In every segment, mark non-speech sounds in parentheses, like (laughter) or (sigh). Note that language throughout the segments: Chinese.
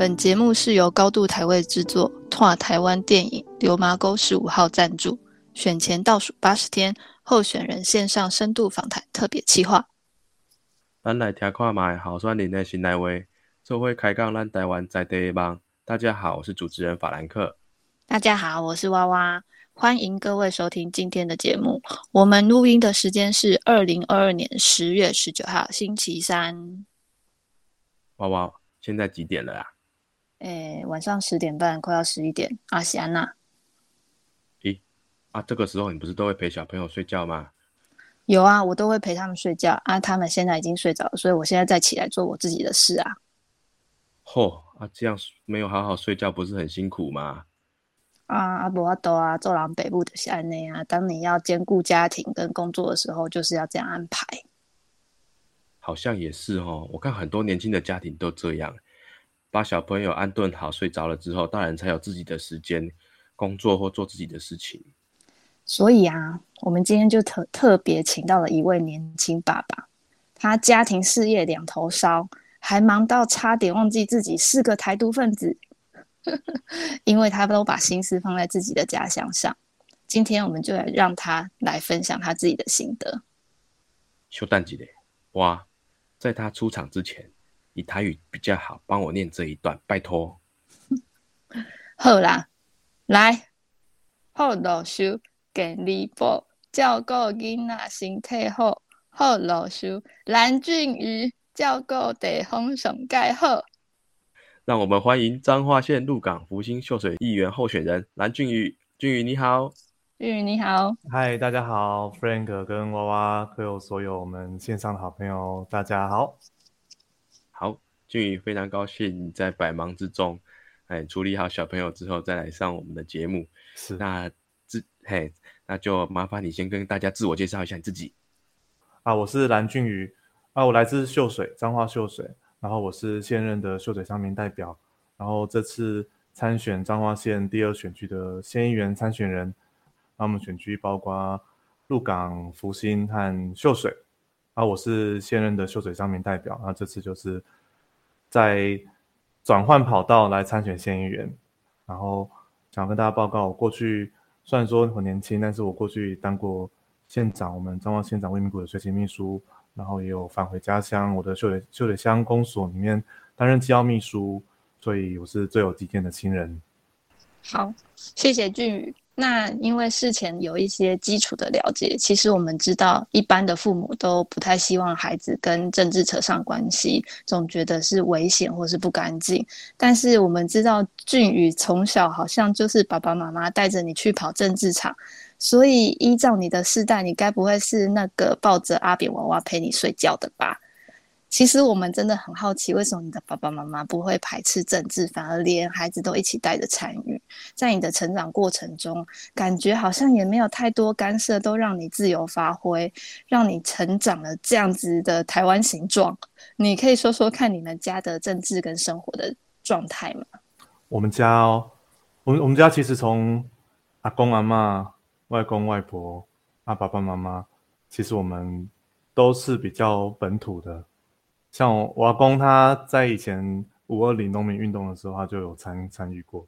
本节目是由高度台位制作、拓台湾电影流麻沟十五号赞助。选前倒数八十天，候选人线上深度访谈特别企划。咱来听看卖好选人的新来话，做会开讲咱台湾在地的梦。大家好，我是主持人法兰克。大家好，我是娃娃，欢迎各位收听今天的节目。我们录音的时间是二零二二年十月十九号星期三。娃娃，现在几点了啊？诶，晚上十点半，快要十一点。阿西安娜，咦，啊，这个时候你不是都会陪小朋友睡觉吗？有啊，我都会陪他们睡觉啊。他们现在已经睡着了，所以我现在再起来做我自己的事啊。嚯，啊，这样没有好好睡觉，不是很辛苦吗？啊，阿伯阿多啊，走廊北部的是安内啊。当你要兼顾家庭跟工作的时候，就是要这样安排。好像也是哦，我看很多年轻的家庭都这样。把小朋友安顿好，睡着了之后，大人才有自己的时间工作或做自己的事情。所以啊，我们今天就特特别请到了一位年轻爸爸，他家庭事业两头烧，还忙到差点忘记自己是个台独分子，(laughs) 因为他都把心思放在自己的家乡上。今天我们就来让他来分享他自己的心得。休蛋几嘞？哇，在他出场之前。以台语比较好，帮我念这一段，拜托。好啦，来，好老师健力宝照顾囡仔身体好，好老师蓝俊宇照顾地方上盖好。让我们欢迎彰化县鹿港福兴秀水议员候选人蓝俊宇。俊宇你好，俊宇你好，嗨，大家好，Frank 跟娃娃，还有所有我们线上的好朋友，大家好。好，俊宇非常高兴你在百忙之中，哎，处理好小朋友之后再来上我们的节目。是，那自嘿，那就麻烦你先跟大家自我介绍一下你自己。啊，我是蓝俊宇，啊，我来自秀水，彰化秀水，然后我是现任的秀水乡民代表，然后这次参选彰化县第二选区的县议员参选人，那我们选区包括鹿港、福兴和秀水。啊，我是现任的秀水乡民代表，那这次就是在转换跑道来参选县议员，然后想要跟大家报告，我过去虽然说很年轻，但是我过去当过县长，我们彰化县长魏明谷的随行秘书，然后也有返回家乡，我的秀水秀水乡公所里面担任机要秘书，所以我是最有底线的亲人。好，谢谢俊宇。那因为事前有一些基础的了解，其实我们知道，一般的父母都不太希望孩子跟政治扯上关系，总觉得是危险或是不干净。但是我们知道，俊宇从小好像就是爸爸妈妈带着你去跑政治场，所以依照你的世代，你该不会是那个抱着阿扁娃娃陪你睡觉的吧？其实我们真的很好奇，为什么你的爸爸妈妈不会排斥政治，反而连孩子都一起带着参与？在你的成长过程中，感觉好像也没有太多干涉，都让你自由发挥，让你成长了这样子的台湾形状。你可以说说看你们家的政治跟生活的状态吗？我们家哦，我们我们家其实从阿公阿妈、外公外婆、阿爸爸妈妈，其实我们都是比较本土的。像我阿公，他在以前五二零农民运动的时候，他就有参参与过，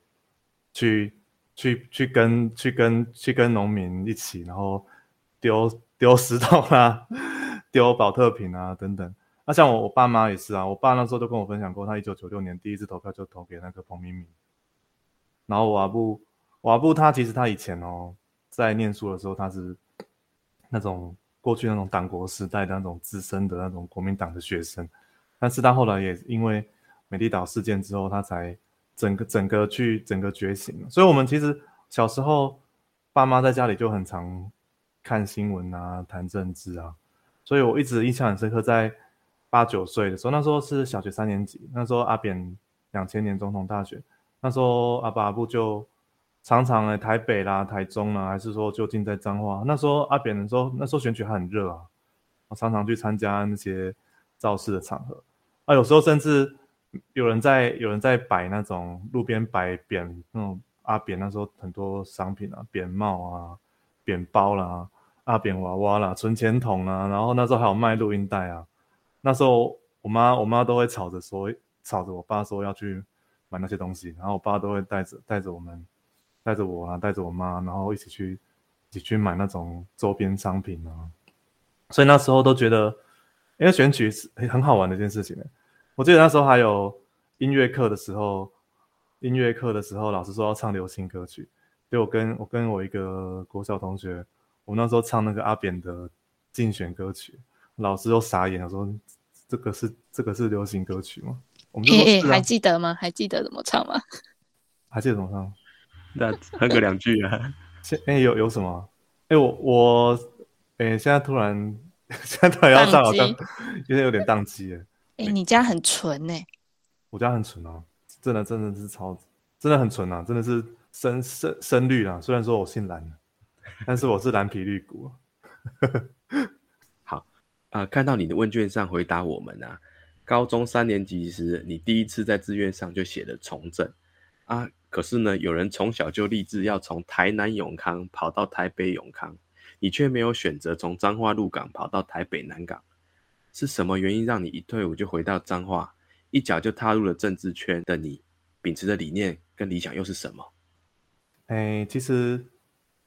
去去去跟去跟去跟农民一起，然后丢丢石头啦，(laughs) 丢保特瓶啊等等。那像我我爸妈也是啊，我爸那时候都跟我分享过，他一九九六年第一次投票就投给那个彭明敏。然后我阿布我阿布他其实他以前哦，在念书的时候他是那种。过去那种党国时代的那种资深的那种国民党的学生，但是他后来也因为美丽岛事件之后，他才整个整个去整个觉醒了。所以，我们其实小时候爸妈在家里就很常看新闻啊，谈政治啊。所以我一直印象很深刻，在八九岁的时候，那时候是小学三年级，那时候阿扁两千年总统大选，那时候阿爸阿布就。常常哎，台北啦、台中啦，还是说就近在彰化？那时候阿扁的时候，那时候选举还很热啊，我常常去参加那些造势的场合啊。有时候甚至有人在有人在摆那种路边摆扁那种阿扁那时候很多商品啊，扁帽啊、扁包啦、阿扁娃娃啦、存钱筒啊，然后那时候还有卖录音带啊。那时候我妈我妈都会吵着说，吵着我爸说要去买那些东西，然后我爸都会带着带着我们，带着我啊，带着我妈，然后一起去一起去买那种周边商品啊。所以那时候都觉得，因为选举是很好玩的一件事情。我记得那时候还有音乐课的时候，音乐课的时候老师说要唱流行歌曲，对我跟我跟我一个国小同学，我那时候唱那个阿扁的竞选歌曲，老师都傻眼了，说这个是这个是流行歌曲吗？我们就说还记得吗？还记得怎么唱吗？(laughs) 还记得怎么唱？那哼个两句啊。现哎有有什么？哎我我哎现在突然现在突然要上，好像有点有点宕机哎。哎，你家很纯哎。我家很纯啊，真的真的是超真的很纯啊，真的是深深深绿啊。虽然说我姓蓝，但是我是蓝皮绿骨。好啊，看到你的问卷上回答我们啊。高中三年级时，你第一次在志愿上就写了从政啊。可是呢，有人从小就立志要从台南永康跑到台北永康，你却没有选择从彰化鹿港跑到台北南港，是什么原因让你一退伍就回到彰化，一脚就踏入了政治圈的你？秉持的理念跟理想又是什么？哎，其实，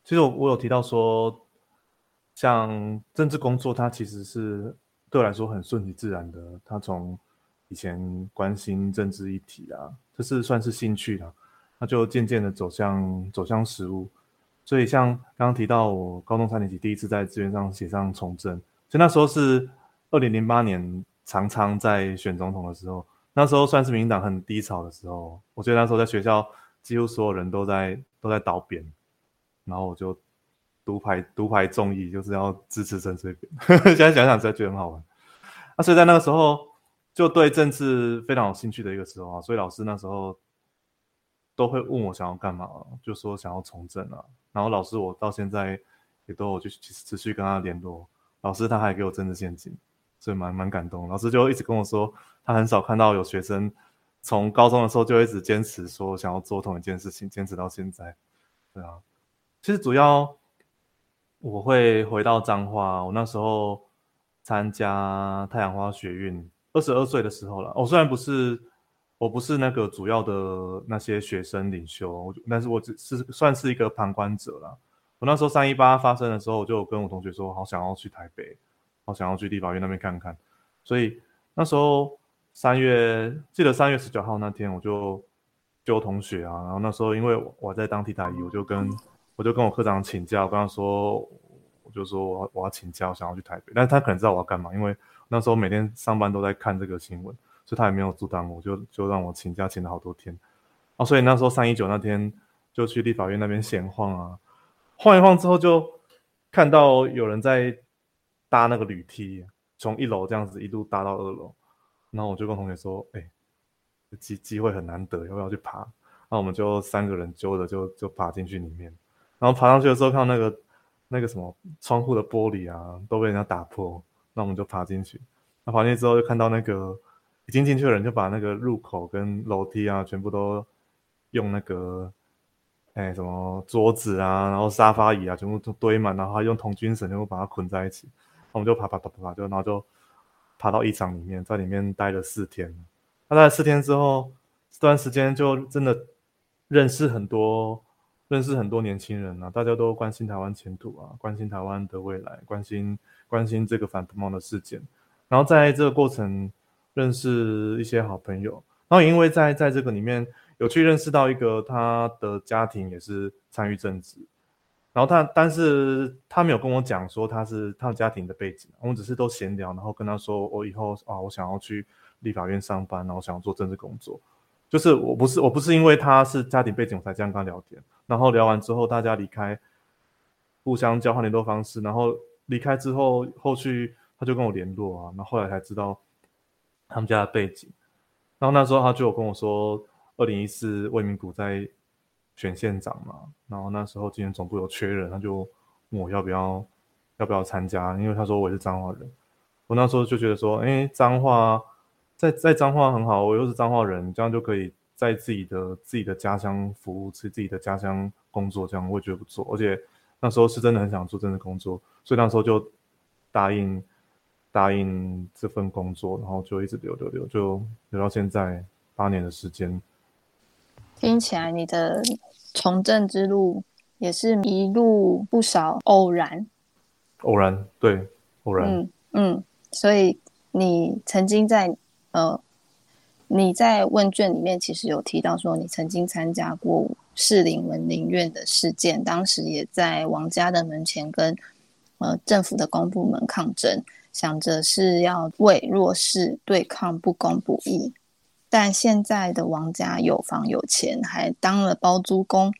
其实我我有提到说，像政治工作，它其实是。对我来说很顺其自然的，他从以前关心政治议题啊，这是算是兴趣了，他就渐渐的走向走向实务。所以像刚刚提到我高中三年级第一次在志愿上写上从政，所以那时候是二零零八年常常在选总统的时候，那时候算是民进党很低潮的时候，我觉得那时候在学校几乎所有人都在都在倒扁，然后我就。独排独排众议，就是要支持陈水扁。(laughs) 现在想想，真的觉得很好玩。那所以在那个时候，就对政治非常有兴趣的一个时候啊。所以老师那时候都会问我想要干嘛，就说想要从政啊。然后老师我到现在也都有就持续跟他联络。老师他还给我政治现金，所以蛮蛮感动。老师就一直跟我说，他很少看到有学生从高中的时候就一直坚持说想要做同一件事情，坚持到现在。对啊，其实主要。我会回到彰化，我那时候参加太阳花学运，二十二岁的时候了。我虽然不是，我不是那个主要的那些学生领袖，但是我只是算是一个旁观者了。我那时候三一八发生的时候，我就跟我同学说，好想要去台北，好想要去立法院那边看看。所以那时候三月，记得三月十九号那天，我就揪同学啊，然后那时候因为我在当替代役，我就跟。我就跟我科长请假，我跟他说，我就说我要我要请假，我想要去台北，但是他可能知道我要干嘛，因为那时候每天上班都在看这个新闻，所以他也没有阻挡我，就就让我请假请了好多天，啊，所以那时候三一九那天就去立法院那边闲晃啊，晃一晃之后就看到有人在搭那个铝梯，从一楼这样子一路搭到二楼，然后我就跟同学说，哎，机机会很难得，要不要去爬？那我们就三个人揪着就就爬进去里面。然后爬上去的时候，看到那个那个什么窗户的玻璃啊，都被人家打破。那我们就爬进去。那爬进去之后，就看到那个已经进去的人，就把那个入口跟楼梯啊，全部都用那个哎什么桌子啊，然后沙发椅啊，全部都堆满，然后用童军绳全部把它捆在一起。我们就爬爬爬爬爬，就然后就爬到一场里面，在里面待了四天。那在四天之后，这段时间就真的认识很多。认识很多年轻人啊，大家都关心台湾前途啊，关心台湾的未来，关心关心这个反毒贸的事件。然后在这个过程认识一些好朋友，然后因为在在这个里面有去认识到一个他的家庭也是参与政治，然后他但是他没有跟我讲说他是他的家庭的背景，我们只是都闲聊，然后跟他说我以后啊我想要去立法院上班，然后想要做政治工作。就是我不是我不是因为他是家庭背景我才这样跟他聊天，然后聊完之后大家离开，互相交换联络方式，然后离开之后后续他就跟我联络啊，那后来才知道他们家的背景，然后那时候他就有跟我说，二零一四魏明谷在选县长嘛，然后那时候今天总部有缺人，他就问我要不要要不要参加，因为他说我也是彰化人，我那时候就觉得说，哎，彰化。在在彰化很好，我又是彰化人，这样就可以在自己的自己的家乡服务，自自己的家乡工作，这样我也觉得不错。而且那时候是真的很想做这份工作，所以那时候就答应答应这份工作，然后就一直留留留，就留到现在八年的时间，听起来你的从政之路也是一路不少偶然，偶然对偶然，嗯嗯，所以你曾经在呃你在问卷里面其实有提到说你曾经参加过士林文林院的事件，当时也在王家的门前跟呃政府的公部门抗争，想着是要为弱势对抗不公不义。但现在的王家有房有钱，还当了包租公，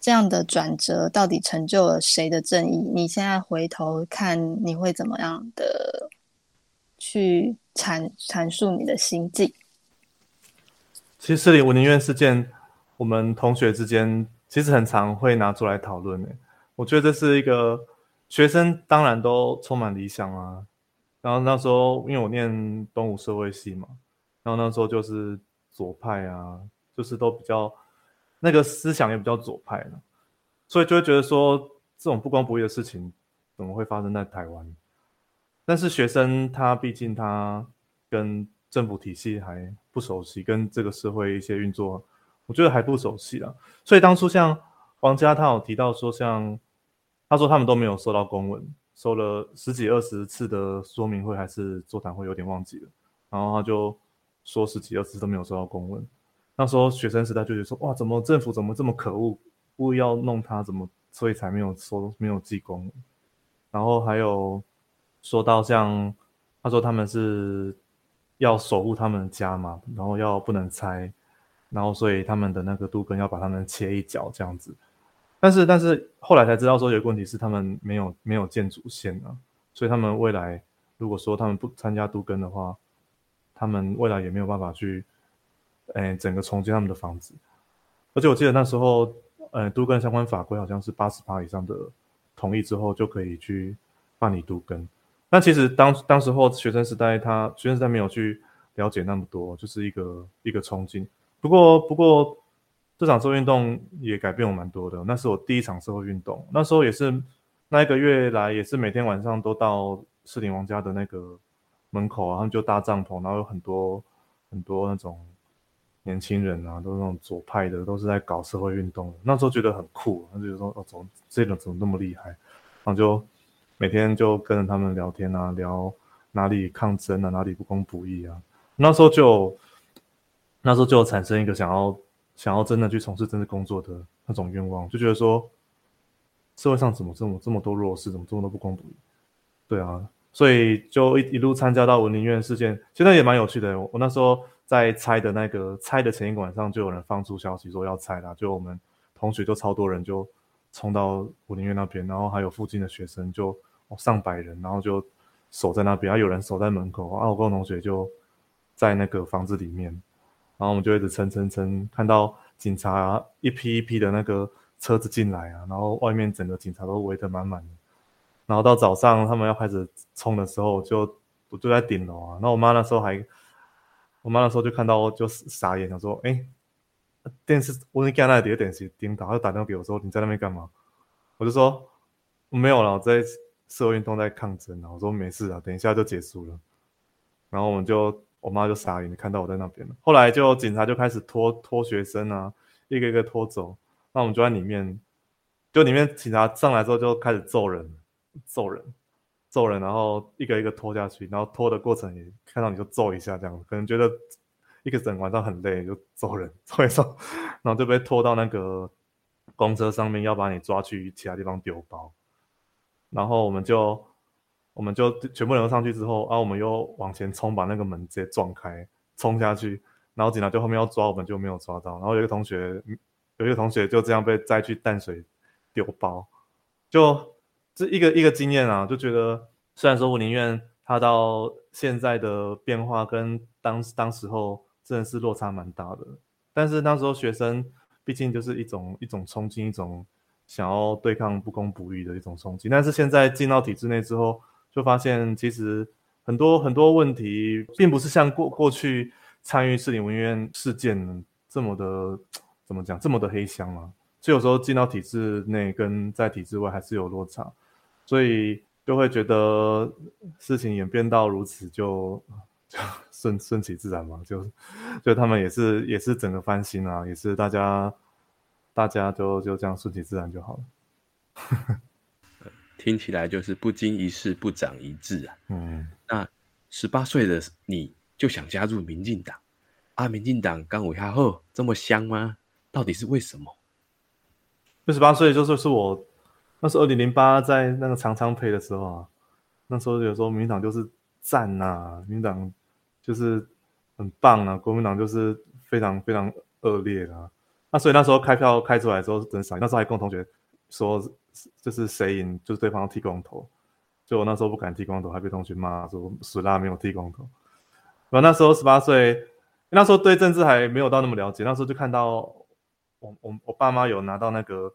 这样的转折到底成就了谁的正义？你现在回头看，你会怎么样的去阐阐述你的心境？其实里文林院事件，我们同学之间其实很常会拿出来讨论。的，我觉得这是一个学生当然都充满理想啊。然后那时候因为我念东吴社会系嘛。然后那时候就是左派啊，就是都比较那个思想也比较左派了，所以就会觉得说这种不公不义的事情怎么会发生在台湾？但是学生他毕竟他跟政府体系还不熟悉，跟这个社会一些运作，我觉得还不熟悉啊。所以当初像王家他有提到说，像他说他们都没有收到公文，收了十几二十次的说明会还是座谈会，有点忘记了，然后他就。说十几二十次都没有收到公文，那时候学生时代就觉得说哇，怎么政府怎么这么可恶，故意要弄他，怎么所以才没有收没有寄公文。然后还有说到像他说他们是要守护他们的家嘛，然后要不能拆，然后所以他们的那个杜根要把他们切一角这样子。但是但是后来才知道说有个问题是他们没有没有建主线啊，所以他们未来如果说他们不参加杜根的话。他们未来也没有办法去，哎，整个重建他们的房子，而且我记得那时候，呃，都根相关法规好像是八十趴以上的同意之后就可以去办理都根。那其实当当时候学生时代，他学生时代没有去了解那么多，就是一个一个冲劲。不过不过这场社会运动也改变我蛮多的。那是我第一场社会运动，那时候也是那一个月来也是每天晚上都到士林王家的那个。门口啊，他们就搭帐篷，然后有很多很多那种年轻人啊，都是那种左派的，都是在搞社会运动。那时候觉得很酷，他就说：“哦，怎么这种怎么那么厉害？”然后就每天就跟着他们聊天啊，聊哪里抗争啊，哪里不公不义啊。那时候就那时候就产生一个想要想要真的去从事政治工作的那种愿望，就觉得说社会上怎么这么这么多弱势，怎么这么多不公不义？对啊。所以就一一路参加到文林院事件，现在也蛮有趣的。我那时候在拆的那个拆的前一个晚上，就有人放出消息说要拆了，就我们同学就超多人就冲到文林院那边，然后还有附近的学生就上百人，然后就守在那边，然后有人守在门口。啊，我跟我同学就在那个房子里面，然后我们就一直撑撑撑，看到警察一批一批的那个车子进来啊，然后外面整个警察都围得满满的。然后到早上他们要开始冲的时候，就我就在顶楼啊。然后我妈那时候还，我妈那时候就看到就傻眼，想说：“哎，电视我你看那里有电视顶到，她就打电话给我说你在那边干嘛？”我就说：“没有了，我在社会运动在抗争啊。”我说：“没事啊，等一下就结束了。”然后我们就我妈就傻眼，看到我在那边了。后来就警察就开始拖拖学生啊，一个一个拖走。那我们就在里面，就里面警察上来之后就开始揍人。揍人，揍人，然后一个一个拖下去，然后拖的过程也看到你就揍一下，这样子可能觉得一个整晚上很累，就揍人，所以说，然后就被拖到那个公车上面，要把你抓去其他地方丢包，然后我们就我们就全部人上去之后，啊，我们又往前冲，把那个门直接撞开，冲下去，然后警察就后面要抓我们，就没有抓到，然后有一个同学，有一个同学就这样被载去淡水丢包，就。这一个一个经验啊，就觉得虽然说我宁愿他到现在的变化跟当当时候真的是落差蛮大的，但是那时候学生毕竟就是一种一种冲劲，一种想要对抗不公不义的一种冲击。但是现在进到体制内之后，就发现其实很多很多问题，并不是像过过去参与市里文院事件这么的怎么讲这么的黑箱啊。所以有时候进到体制内跟在体制外还是有落差。所以就会觉得事情演变到如此，就就 (laughs) 顺顺其自然嘛，就就他们也是也是整个翻新啊，也是大家大家就就这样顺其自然就好了。听起来就是不经一事不长一智啊。嗯，那十八岁的你就想加入民进党啊？民进党刚五下后这么香吗？到底是为什么？二十八岁就是是我那是二零零八在那个长昌配的时候啊，那时候有时候民进党就是赞呐，民进党就是很棒啊，国民党就是非常非常恶劣啊。那所以那时候开票开出来之后是真傻，那时候还跟我同学说。就是谁赢，就是对方剃光头，就我那时候不敢剃光头，还被同学骂说死啦没有剃光头。我那时候十八岁，那时候对政治还没有到那么了解，那时候就看到我我我爸妈有拿到那个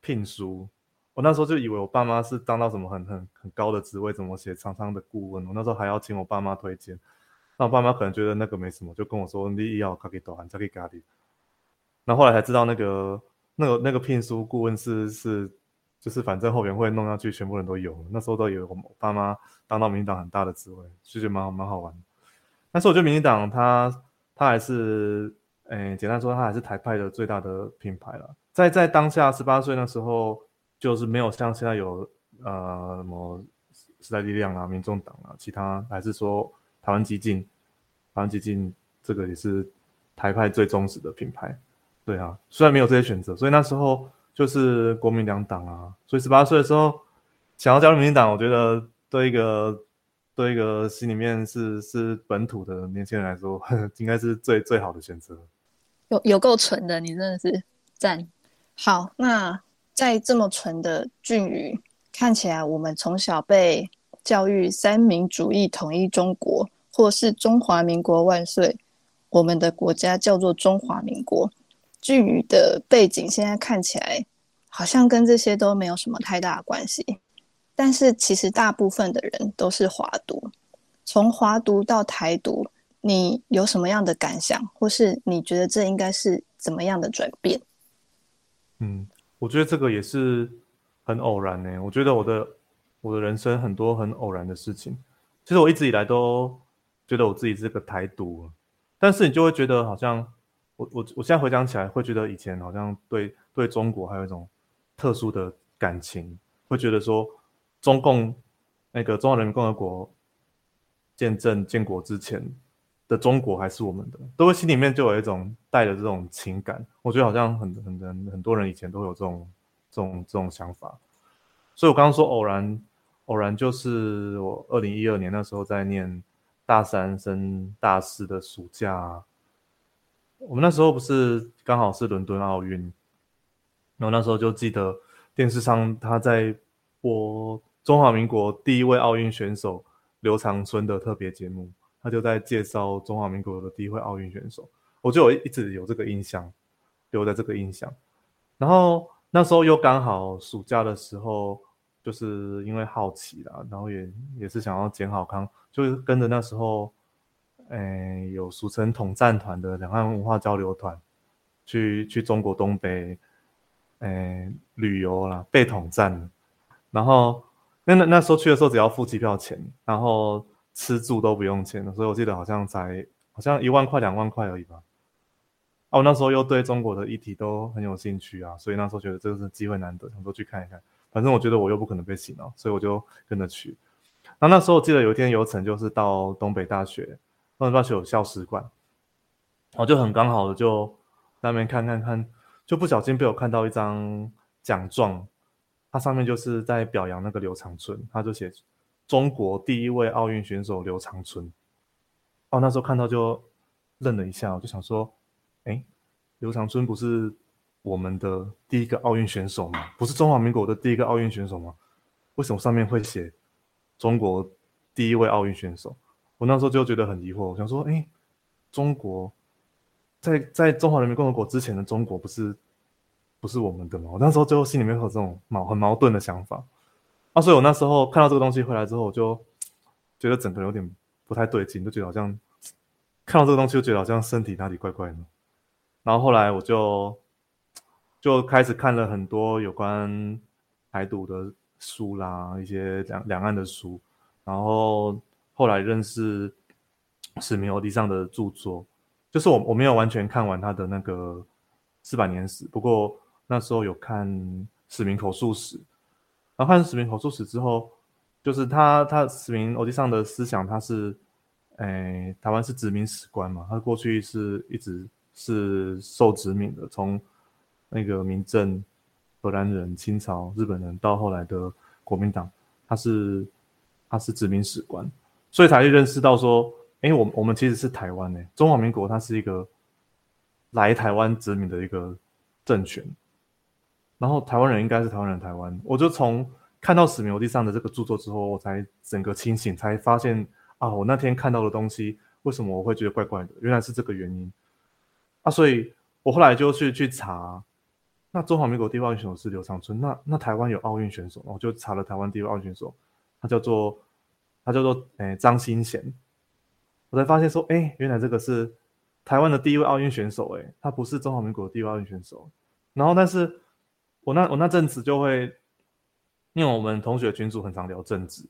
聘书，我那时候就以为我爸妈是当到什么很很很高的职位，怎么写常常的顾问，我那时候还要请我爸妈推荐，那我爸妈可能觉得那个没什么，就跟我说你要卡给多还才可以咖喱。那后来才知道那个那个那个聘书顾问是是。就是反正后援会弄上去，全部人都有。那时候都以为我爸妈当到民进党很大的职位，就觉得蛮蛮好玩。但是我觉得民进党它它还是，诶，简单说，它还是台派的最大的品牌了。在在当下十八岁那时候，就是没有像现在有呃什么时代力量啊、民众党啊，其他还是说台湾激进，台湾激进这个也是台派最忠实的品牌。对啊，虽然没有这些选择，所以那时候。就是国民两党啊，所以十八岁的时候想要加入民进党，我觉得对一个对一个心里面是是本土的年轻人来说，(laughs) 应该是最最好的选择。有有够纯的，你真的是赞。好，那在这么纯的俊宇看起来，我们从小被教育三民主义统一中国，或是中华民国万岁，我们的国家叫做中华民国。剧的背景现在看起来好像跟这些都没有什么太大的关系，但是其实大部分的人都是华独。从华独到台独，你有什么样的感想，或是你觉得这应该是怎么样的转变？嗯，我觉得这个也是很偶然呢。我觉得我的我的人生很多很偶然的事情，其实我一直以来都觉得我自己是个台独，但是你就会觉得好像。我我我现在回想起来，会觉得以前好像对对中国还有一种特殊的感情，会觉得说中共那个中华人民共和国见证建国之前的中国还是我们的，都会心里面就有一种带着这种情感。我觉得好像很很很很多人以前都有这种这种这种想法。所以我刚刚说偶然偶然就是我二零一二年那时候在念大三升大四的暑假。我们那时候不是刚好是伦敦奥运，然后那时候就记得电视上他在播中华民国第一位奥运选手刘长春的特别节目，他就在介绍中华民国的第一位奥运选手，我就有一直有这个印象，留在这个印象。然后那时候又刚好暑假的时候，就是因为好奇啦，然后也也是想要捡好康，就是跟着那时候。诶，有俗称统战团的两岸文化交流团，去去中国东北，诶旅游啦，被统战。然后那那那时候去的时候，只要付机票钱，然后吃住都不用钱的所以我记得好像才好像一万块两万块而已吧。啊，我那时候又对中国的议题都很有兴趣啊，所以那时候觉得这个是机会难得，想说去看一看。反正我觉得我又不可能被洗脑，所以我就跟着去。那那时候我记得有一天游程就是到东北大学。东北大学有校史馆，我就很刚好的就那边看看看，就不小心被我看到一张奖状，它上面就是在表扬那个刘长春，他就写中国第一位奥运选手刘长春。哦，那时候看到就愣了一下，我就想说，哎，刘长春不是我们的第一个奥运选手吗？不是中华民国的第一个奥运选手吗？为什么上面会写中国第一位奥运选手？我那时候就觉得很疑惑，我想说，哎，中国在在中华人民共和国之前的中国不是不是我们的吗？我那时候就心里面有这种矛很矛盾的想法啊，所以我那时候看到这个东西回来之后，我就觉得整个有点不太对劲，就觉得好像看到这个东西就觉得好像身体哪里怪怪的。然后后来我就就开始看了很多有关台独的书啦，一些两两岸的书，然后。后来认识史明欧弟上的著作，就是我我没有完全看完他的那个四百年史，不过那时候有看史明口述史，然后看史明口述史之后，就是他他史明欧弟上的思想，他是，诶，台湾是殖民史观嘛，他过去是一直是受殖民的，从那个民政、荷兰人、清朝、日本人到后来的国民党，他是他是殖民史观，所以才会认识到说。哎，我我们其实是台湾呢，中华民国它是一个来台湾殖民的一个政权，然后台湾人应该是台湾人，台湾。我就从看到史密欧地上的这个著作之后，我才整个清醒，才发现啊，我那天看到的东西，为什么我会觉得怪怪的？原来是这个原因啊！所以我后来就去去查，那中华民国第一奥运选手是刘长春，那那台湾有奥运选手，我就查了台湾第一位奥运选手，他叫做他叫做诶张新贤。我才发现说，哎，原来这个是台湾的第一位奥运选手，哎，他不是中华民国的第一位奥运选手。然后，但是我那我那阵子就会，因为我们同学群组很常聊政治，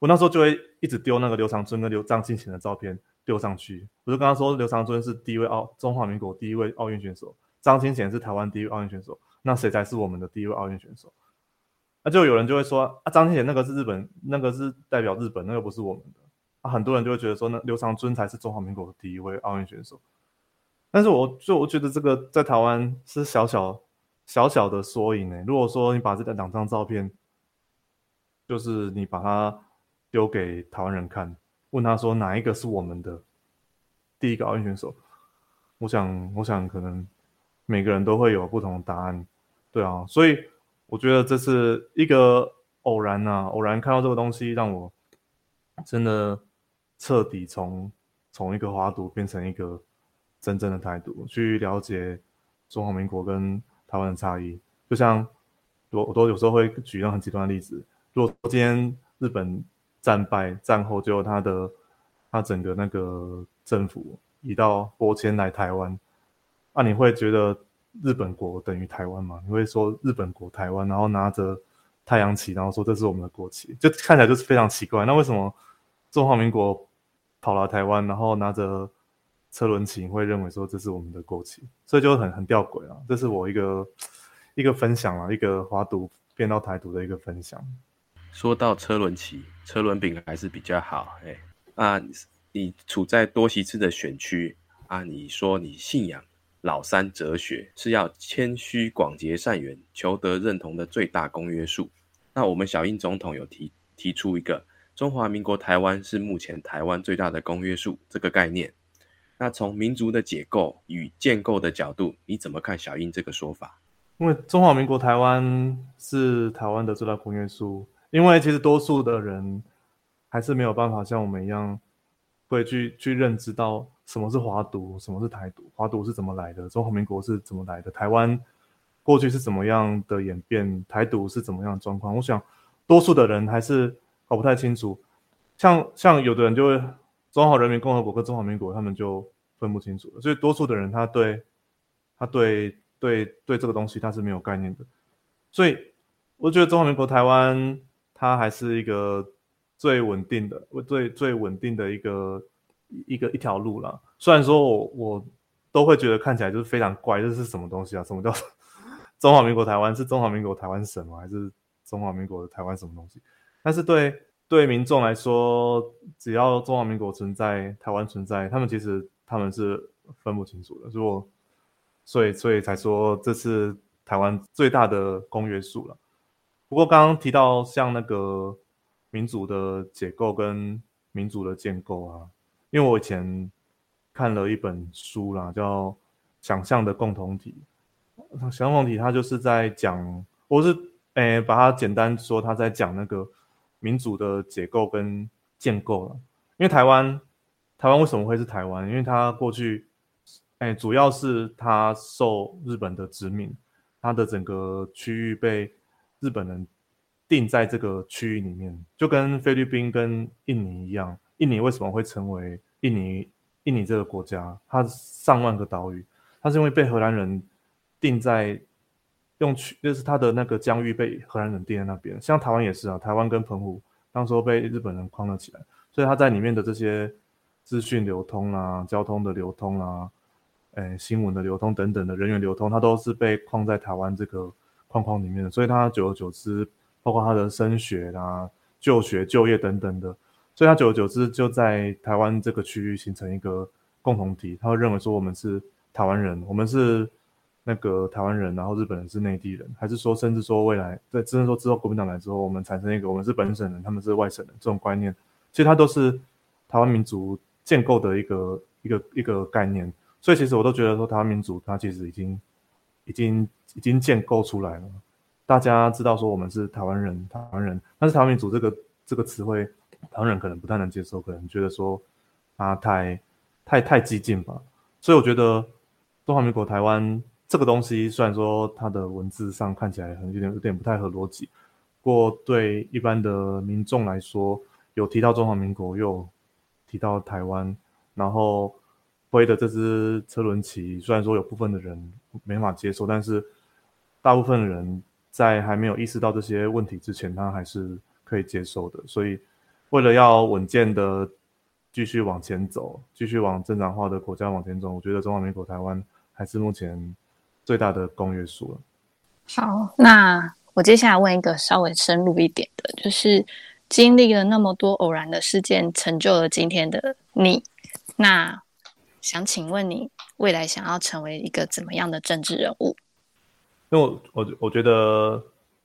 我那时候就会一直丢那个刘长春跟刘张新贤的照片丢上去。我就跟他说，刘长春是第一位奥中华民国第一位奥运选手，张新贤是台湾第一位奥运选手，那谁才是我们的第一位奥运选手？那就有人就会说，啊，张天贤那个是日本，那个是代表日本，那个不是我们的。啊，很多人就会觉得说，那刘长春才是中华民国的第一位奥运选手。但是，我就我觉得这个在台湾是小小小小的缩影呢。如果说你把这两张照片，就是你把它丢给台湾人看，问他说哪一个是我们的第一个奥运选手，我想，我想可能每个人都会有不同的答案。对啊，所以我觉得这是一个偶然呐，偶然看到这个东西，让我真的。彻底从从一个华独变成一个真正的台独，去了解中华民国跟台湾的差异。就像我我都有时候会举一个很极端的例子：，如果今天日本战败，战后就他的他整个那个政府移到波迁来台湾，那你会觉得日本国等于台湾吗？你会说日本国台湾，然后拿着太阳旗，然后说这是我们的国旗，就看起来就是非常奇怪。那为什么中华民国？跑来台湾，然后拿着车轮旗，会认为说这是我们的国旗，所以就很很吊诡啊。这是我一个一个分享啊，一个华独变到台独的一个分享。说到车轮旗，车轮饼还是比较好。哎，啊，你处在多席次的选区啊，你说你信仰老三哲学，是要谦虚、广结善缘、求得认同的最大公约数。那我们小英总统有提提出一个。中华民国台湾是目前台湾最大的公约数这个概念，那从民族的解构与建构的角度，你怎么看小英这个说法？因为中华民国台湾是台湾的最大公约数，因为其实多数的人还是没有办法像我们一样，会去去认知到什么是华独，什么是台独，华独是怎么来的，中华民国是怎么来的，台湾过去是怎么样的演变，台独是怎么样的状况？我想多数的人还是。搞不太清楚，像像有的人就会中华人民共和国跟中华民国，他们就分不清楚。所以多数的人他对他对对对这个东西他是没有概念的。所以我觉得中华民国台湾它还是一个最稳定的、最最稳定的一个一个一条路了。虽然说我我都会觉得看起来就是非常怪，这是什么东西啊？什么叫 (laughs) 中华民国台湾？是中华民国台湾省吗？还是中华民国的台湾什么东西？但是对对民众来说，只要中华民国存在，台湾存在，他们其实他们是分不清楚的。如果所以所以才说这是台湾最大的公约数了。不过刚刚提到像那个民主的解构跟民主的建构啊，因为我以前看了一本书啦，叫《想象的共同体》。想象共同体，它就是在讲，我是诶把它简单说，它在讲那个。民主的结构跟建构了，因为台湾，台湾为什么会是台湾？因为它过去，哎，主要是它受日本的殖民，它的整个区域被日本人定在这个区域里面，就跟菲律宾跟印尼一样。印尼为什么会成为印尼？印尼这个国家，它上万个岛屿，它是因为被荷兰人定在。用去就是它的那个疆域被荷兰人定在那边，像台湾也是啊，台湾跟澎湖当时候被日本人框了起来，所以它在里面的这些资讯流通啊、交通的流通啊、诶新闻的流通等等的人员流通，它都是被框在台湾这个框框里面的，所以它久而久之，包括它的升学啊、就学、就业等等的，所以它久而久之就在台湾这个区域形成一个共同体，他会认为说我们是台湾人，我们是。那个台湾人，然后日本人是内地人，还是说，甚至说未来在真的说之后国民党来之后，我们产生一个我们是本省人，他们是外省人这种观念，其实它都是台湾民族建构的一个一个一个概念。所以其实我都觉得说，台湾民族它其实已经已经已经建构出来了。大家知道说我们是台湾人，台湾人，但是台湾民族这个这个词汇，旁人可能不太能接受，可能觉得说它太太太激进吧。所以我觉得中华民国台湾。这个东西虽然说它的文字上看起来很有点有点不太合逻辑，不过对一般的民众来说，有提到中华民国，又提到台湾，然后挥的这支车轮旗，虽然说有部分的人没法接受，但是大部分人在还没有意识到这些问题之前，他还是可以接受的。所以，为了要稳健的继续往前走，继续往正常化的国家往前走，我觉得中华民国台湾还是目前。最大的公约数了。好，那我接下来问一个稍微深入一点的，就是经历了那么多偶然的事件，成就了今天的你。那想请问你，未来想要成为一个怎么样的政治人物？因为我我我觉得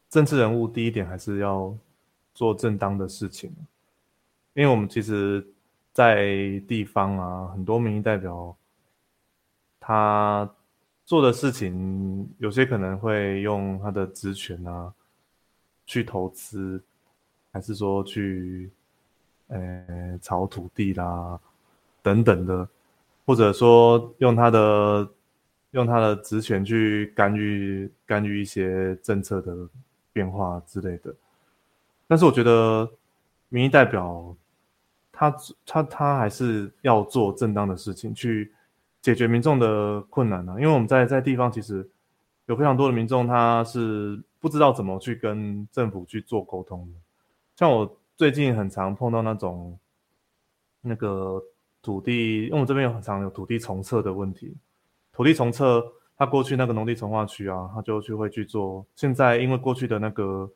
政治人物第一点还是要做正当的事情，因为我们其实，在地方啊，很多民意代表，他。做的事情有些可能会用他的职权啊去投资，还是说去呃炒土地啦等等的，或者说用他的用他的职权去干预干预一些政策的变化之类的。但是我觉得民意代表他他他还是要做正当的事情去。解决民众的困难呢？因为我们在在地方其实有非常多的民众，他是不知道怎么去跟政府去做沟通的。像我最近很常碰到那种那个土地，因为我这边有很常有土地重测的问题。土地重测，他过去那个农地重划区啊，他就去会去做。现在因为过去的那个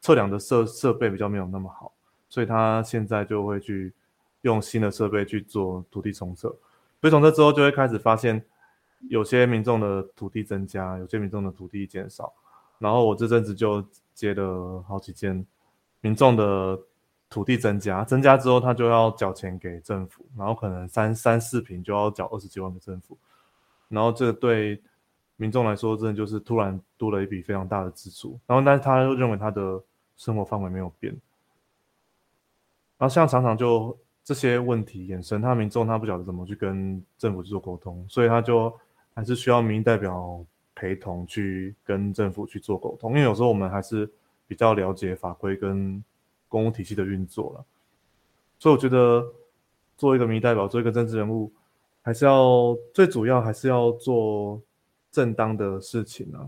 测量的设设备比较没有那么好，所以他现在就会去用新的设备去做土地重测。所以从这之后就会开始发现，有些民众的土地增加，有些民众的土地减少。然后我这阵子就接了好几件民众的土地增加，增加之后他就要缴钱给政府，然后可能三三四平就要缴二十几万给政府。然后这对民众来说，真的就是突然多了一笔非常大的支出。然后但是他又认为他的生活范围没有变。然后像常常就。这些问题衍生，他民众他不晓得怎么去跟政府去做沟通，所以他就还是需要民意代表陪同去跟政府去做沟通。因为有时候我们还是比较了解法规跟公务体系的运作了，所以我觉得做一个民意代表，做一个政治人物，还是要最主要还是要做正当的事情啊，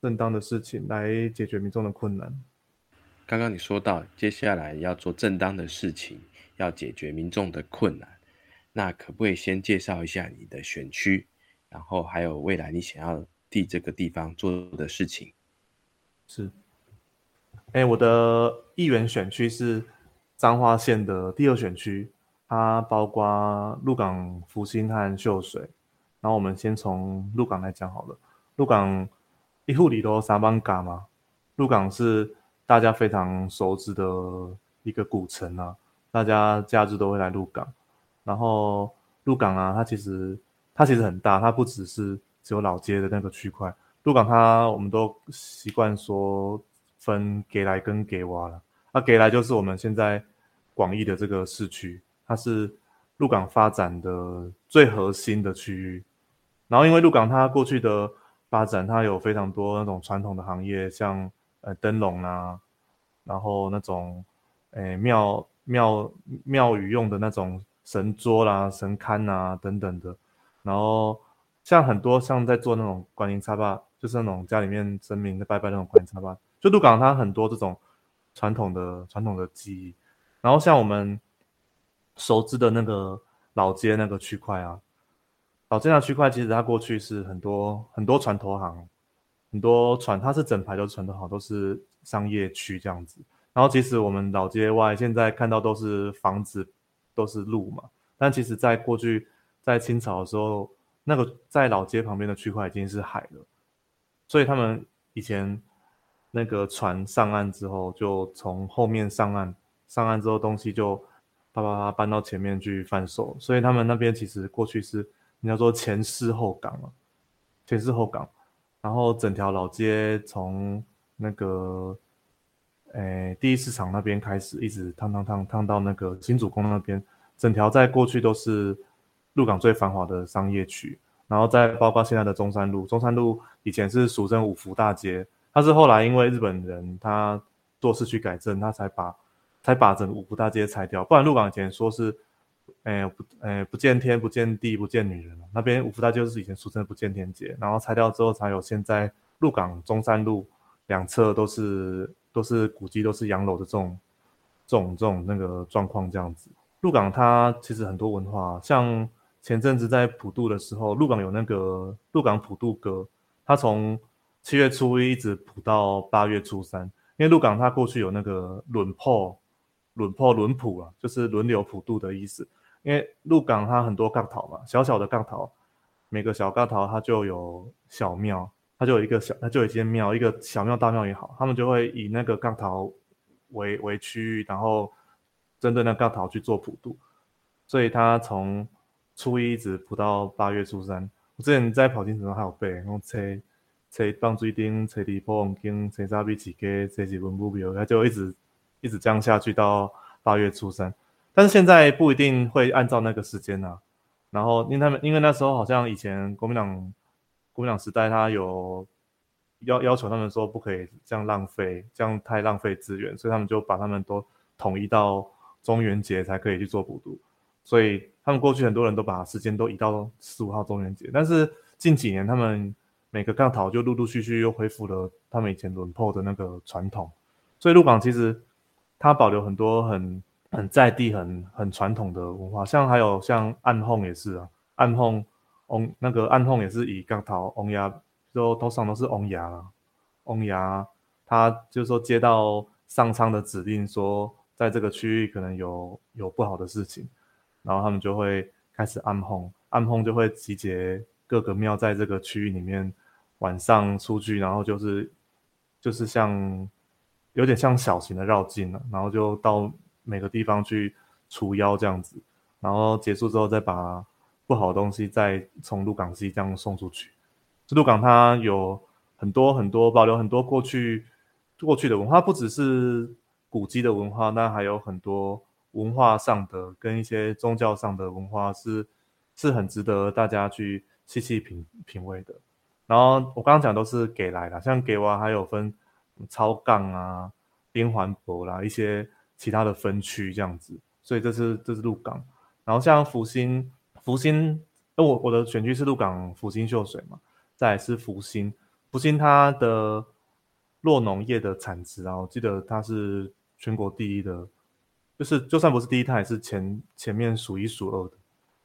正当的事情来解决民众的困难。刚刚你说到接下来要做正当的事情。要解决民众的困难，那可不可以先介绍一下你的选区，然后还有未来你想要替这个地方做的事情？是，哎，我的议员选区是彰化县的第二选区，它包括鹿港、福兴和秀水。然后我们先从鹿港来讲好了。鹿港一户里头三班嘎嘛，鹿港是大家非常熟知的一个古城啊。大家假日都会来鹿港，然后鹿港啊，它其实它其实很大，它不只是只有老街的那个区块。鹿港它我们都习惯说分给来跟给挖了，那给来就是我们现在广义的这个市区，它是鹿港发展的最核心的区域。然后因为鹿港它过去的发展，它有非常多那种传统的行业，像呃灯笼啊，然后那种诶庙。庙庙宇用的那种神桌啦、神龛啊等等的，然后像很多像在做那种观音插坝，就是那种家里面神明在拜拜那种观音插坝，就鹿港它很多这种传统的传统的技艺。然后像我们熟知的那个老街那个区块啊，老街那区块其实它过去是很多很多船头行，很多船，它是整排都是船头行，都是商业区这样子。然后其实我们老街外现在看到都是房子，都是路嘛。但其实，在过去在清朝的时候，那个在老街旁边的区块已经是海了，所以他们以前那个船上岸之后，就从后面上岸，上岸之后东西就啪啪啪搬到前面去贩售。所以他们那边其实过去是你要说前市后港了，前市后港，然后整条老街从那个。诶，第一市场那边开始，一直烫烫烫烫到那个新主公那边，整条在过去都是鹿港最繁华的商业区。然后再包括现在的中山路，中山路以前是俗称五福大街，它是后来因为日本人他做市区改正，他才把才把整个五福大街拆掉。不然鹿港以前说是，诶不诶不见天不见地不见女人那边五福大街是以前俗称不见天街，然后拆掉之后才有现在鹿港中山路两侧都是。都是古迹，都是洋楼的这种、这种、这种那个状况这样子。鹿港它其实很多文化，像前阵子在普渡的时候，鹿港有那个鹿港普渡歌，它从七月初一一直普到八月初三。因为鹿港它过去有那个轮破、轮破、轮普啊，就是轮流普渡的意思。因为鹿港它很多杠头嘛，小小的杠头，每个小杠头它就有小庙。它就有一个小，它就有一间庙，一个小庙、大庙也好，他们就会以那个杠桃为为区域，然后针对那杠桃去做普渡，所以他从初一一直普到八月初三。我之前在跑进城还有背，然后车车放水丁，车地破王经，车沙比起给，车几文目标，它就一直一直这样下去到八月初三。但是现在不一定会按照那个时间啊。然后因为他们因为那时候好像以前国民党。国民党时代，他有要要求他们说不可以这样浪费，这样太浪费资源，所以他们就把他们都统一到中元节才可以去做普渡。所以他们过去很多人都把时间都移到十五号中元节，但是近几年他们每个港讨就陆陆续续又恢复了他们以前轮破的那个传统。所以鹿港其实它保留很多很很在地、很很传统的文化，像还有像暗홍也是啊，暗홍 翁那个暗红也是以钢陶翁牙，就头上都是翁牙了。翁牙他就是说接到上苍的指令，说在这个区域可能有有不好的事情，然后他们就会开始暗红，暗红就会集结各个庙在这个区域里面晚上出去，然后就是就是像有点像小型的绕境了，然后就到每个地方去除妖这样子，然后结束之后再把。不好的东西再从鹿港西这样送出去。鹿港它有很多很多保留很多过去过去的文化，不只是古迹的文化，那还有很多文化上的跟一些宗教上的文化是是很值得大家去细细品品味的。然后我刚刚讲都是给来的，像给完还有分超杠啊、边环博啦一些其他的分区这样子，所以这是这是鹿港。然后像福星。福星，那我我的选区是鹿港福星秀水嘛，再是福星，福星它的落农业的产值啊，我记得它是全国第一的，就是就算不是第一，它也是前前面数一数二的。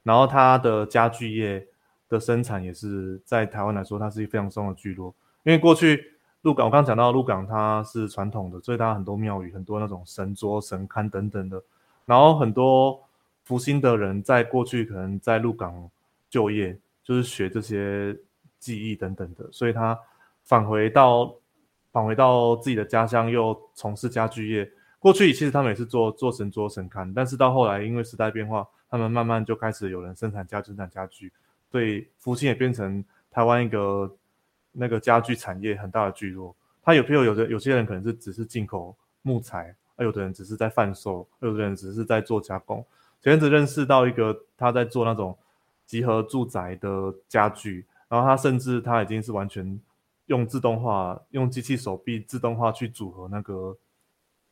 然后它的家具业的生产也是在台湾来说，它是一非常重要的聚落。因为过去鹿港，我刚刚讲到鹿港它是传统的，所以它很多庙宇，很多那种神桌、神龛等等的，然后很多。福星的人在过去可能在鹿港就业，就是学这些技艺等等的，所以他返回到返回到自己的家乡，又从事家具业。过去其实他们也是做做神桌神龛，但是到后来因为时代变化，他们慢慢就开始有人生产家具生产家具，所以福星也变成台湾一个那个家具产业很大的聚落。他有譬如有的有些人可能是只是进口木材，而有的人只是在贩售，有的人只是在做加工。前阵子认识到一个，他在做那种集合住宅的家具，然后他甚至他已经是完全用自动化、用机器手臂自动化去组合那个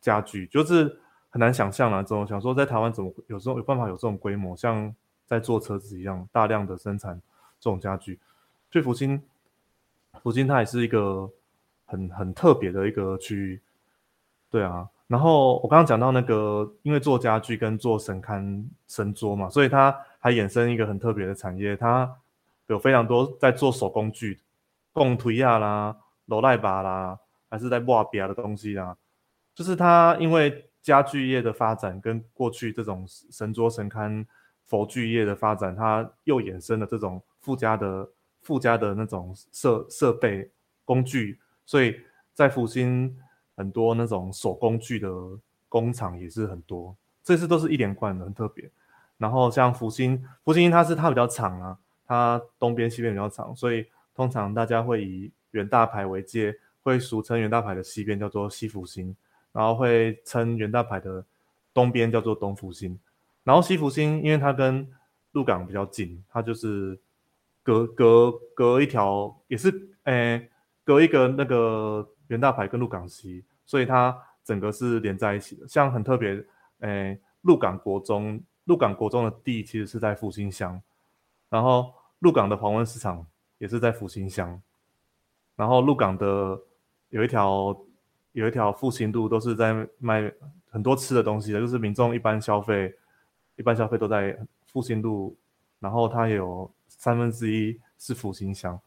家具，就是很难想象啊！这种想说在台湾怎么有时候有办法有这种规模，像在做车子一样大量的生产这种家具。所以福星，福星它也是一个很很特别的一个区域，对啊。然后我刚刚讲到那个，因为做家具跟做神龛神桌嘛，所以它还衍生一个很特别的产业，它有非常多在做手工具，贡推亚啦、罗赖巴啦，还是在瓦比亚的东西啦，就是它因为家具业的发展跟过去这种神桌神龛佛具业的发展，它又衍生了这种附加的附加的那种设设备工具，所以在福星。很多那种手工具的工厂也是很多，这次都是一连贯的，很特别。然后像福星，福星它是它比较长啊，它东边西边比较长，所以通常大家会以远大牌为界，会俗称远大牌的西边叫做西福星，然后会称远大牌的东边叫做东福星。然后西福星因为它跟鹿港比较近，它就是隔隔隔一条，也是诶隔一个那个。元大牌跟鹿港西，所以它整个是连在一起的。像很特别，诶，鹿港国中，鹿港国中的地其实是在复兴乡，然后鹿港的黄昏市场也是在复兴乡，然后鹿港的有一条有一条复兴路都是在卖很多吃的东西的，就是民众一般消费一般消费都在复兴路，然后它有三分之一是复兴乡，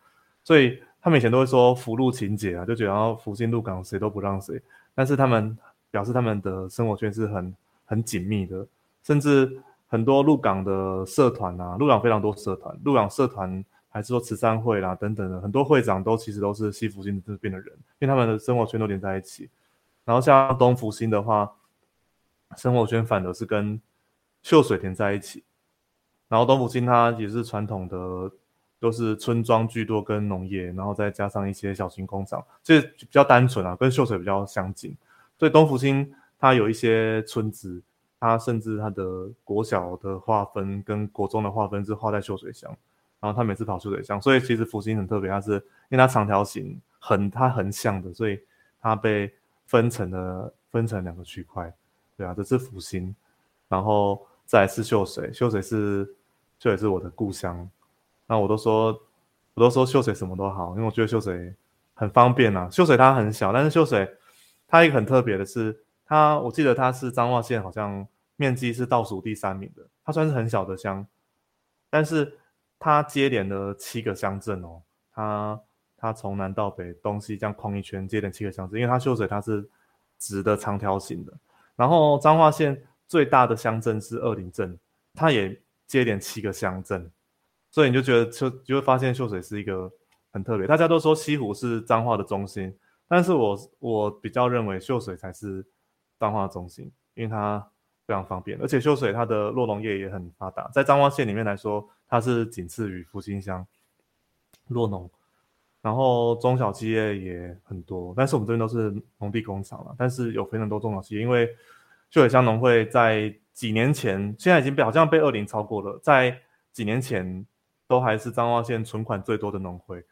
所以。他们以前都会说福禄情节啊，就觉得福星鹿港谁都不让谁，但是他们表示他们的生活圈是很很紧密的，甚至很多鹿港的社团啊，鹿港非常多社团，鹿港社团还是说慈善会啦等等的，很多会长都其实都是西福星这边的人，因为他们的生活圈都连在一起。然后像东福星的话，生活圈反而是跟秀水连在一起，然后东福星它也是传统的。都是村庄居多，跟农业，然后再加上一些小型工厂，这比较单纯啊，跟秀水比较相近。所以东福星它有一些村子，它甚至它的国小的划分跟国中的划分是划在秀水乡，然后它每次跑秀水乡，所以其实福星很特别，它是因为它长条形，横它横向的，所以它被分成了分成两个区块。对啊，这是福星，然后再是秀水，秀水是秀水是我的故乡。那我都说，我都说秀水什么都好，因为我觉得秀水很方便呐。秀水它很小，但是秀水它一个很特别的是，它我记得它是彰化县好像面积是倒数第三名的，它算是很小的乡，但是它接连了七个乡镇哦，它它从南到北东西这样框一圈接连七个乡镇，因为它秀水它是直的长条形的。然后彰化县最大的乡镇是二林镇，它也接连七个乡镇。所以你就觉得就就会发现秀水是一个很特别。大家都说西湖是彰化的中心，但是我我比较认为秀水才是彰化中心，因为它非常方便，而且秀水它的洛农业也很发达。在彰化县里面来说，它是仅次于福兴乡洛农，然后中小企业也很多。但是我们这边都是农地工厂了，但是有非常多中小企业，因为秀水乡农会在几年前，现在已经被好像被二零超过了，在几年前。都还是彰化县存款最多的农会，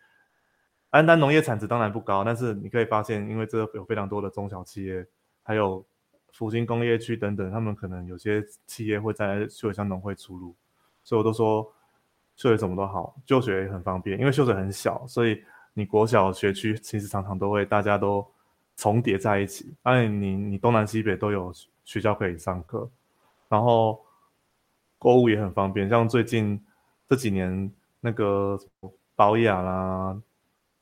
安丹农业产值当然不高，但是你可以发现，因为这有非常多的中小企业，还有福兴工业区等等，他们可能有些企业会在秀水乡农会出入，所以我都说秀水什么都好，就学也很方便，因为秀水很小，所以你国小学区其实常常都会大家都重叠在一起，而且，你你东南西北都有学校可以上课，然后购物也很方便，像最近。这几年那个保雅啦，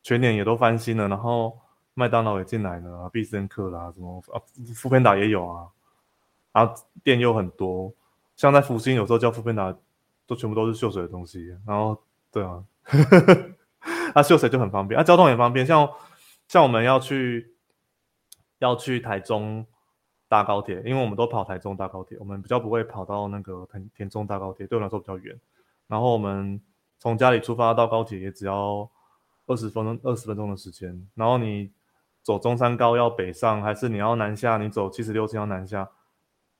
全年也都翻新了，然后麦当劳也进来了，必胜客啦，什么啊，富片达也有啊，然后店又很多，像在福星有时候叫富片达，都全部都是秀水的东西，然后对啊，(laughs) 啊秀水就很方便，啊，交通也方便，像像我们要去要去台中搭高铁，因为我们都跑台中搭高铁，我们比较不会跑到那个田田中搭高铁，对我来说比较远。然后我们从家里出发到高铁也只要二十分钟，二十分钟的时间。然后你走中山高要北上，还是你要南下？你走七十六线要南下，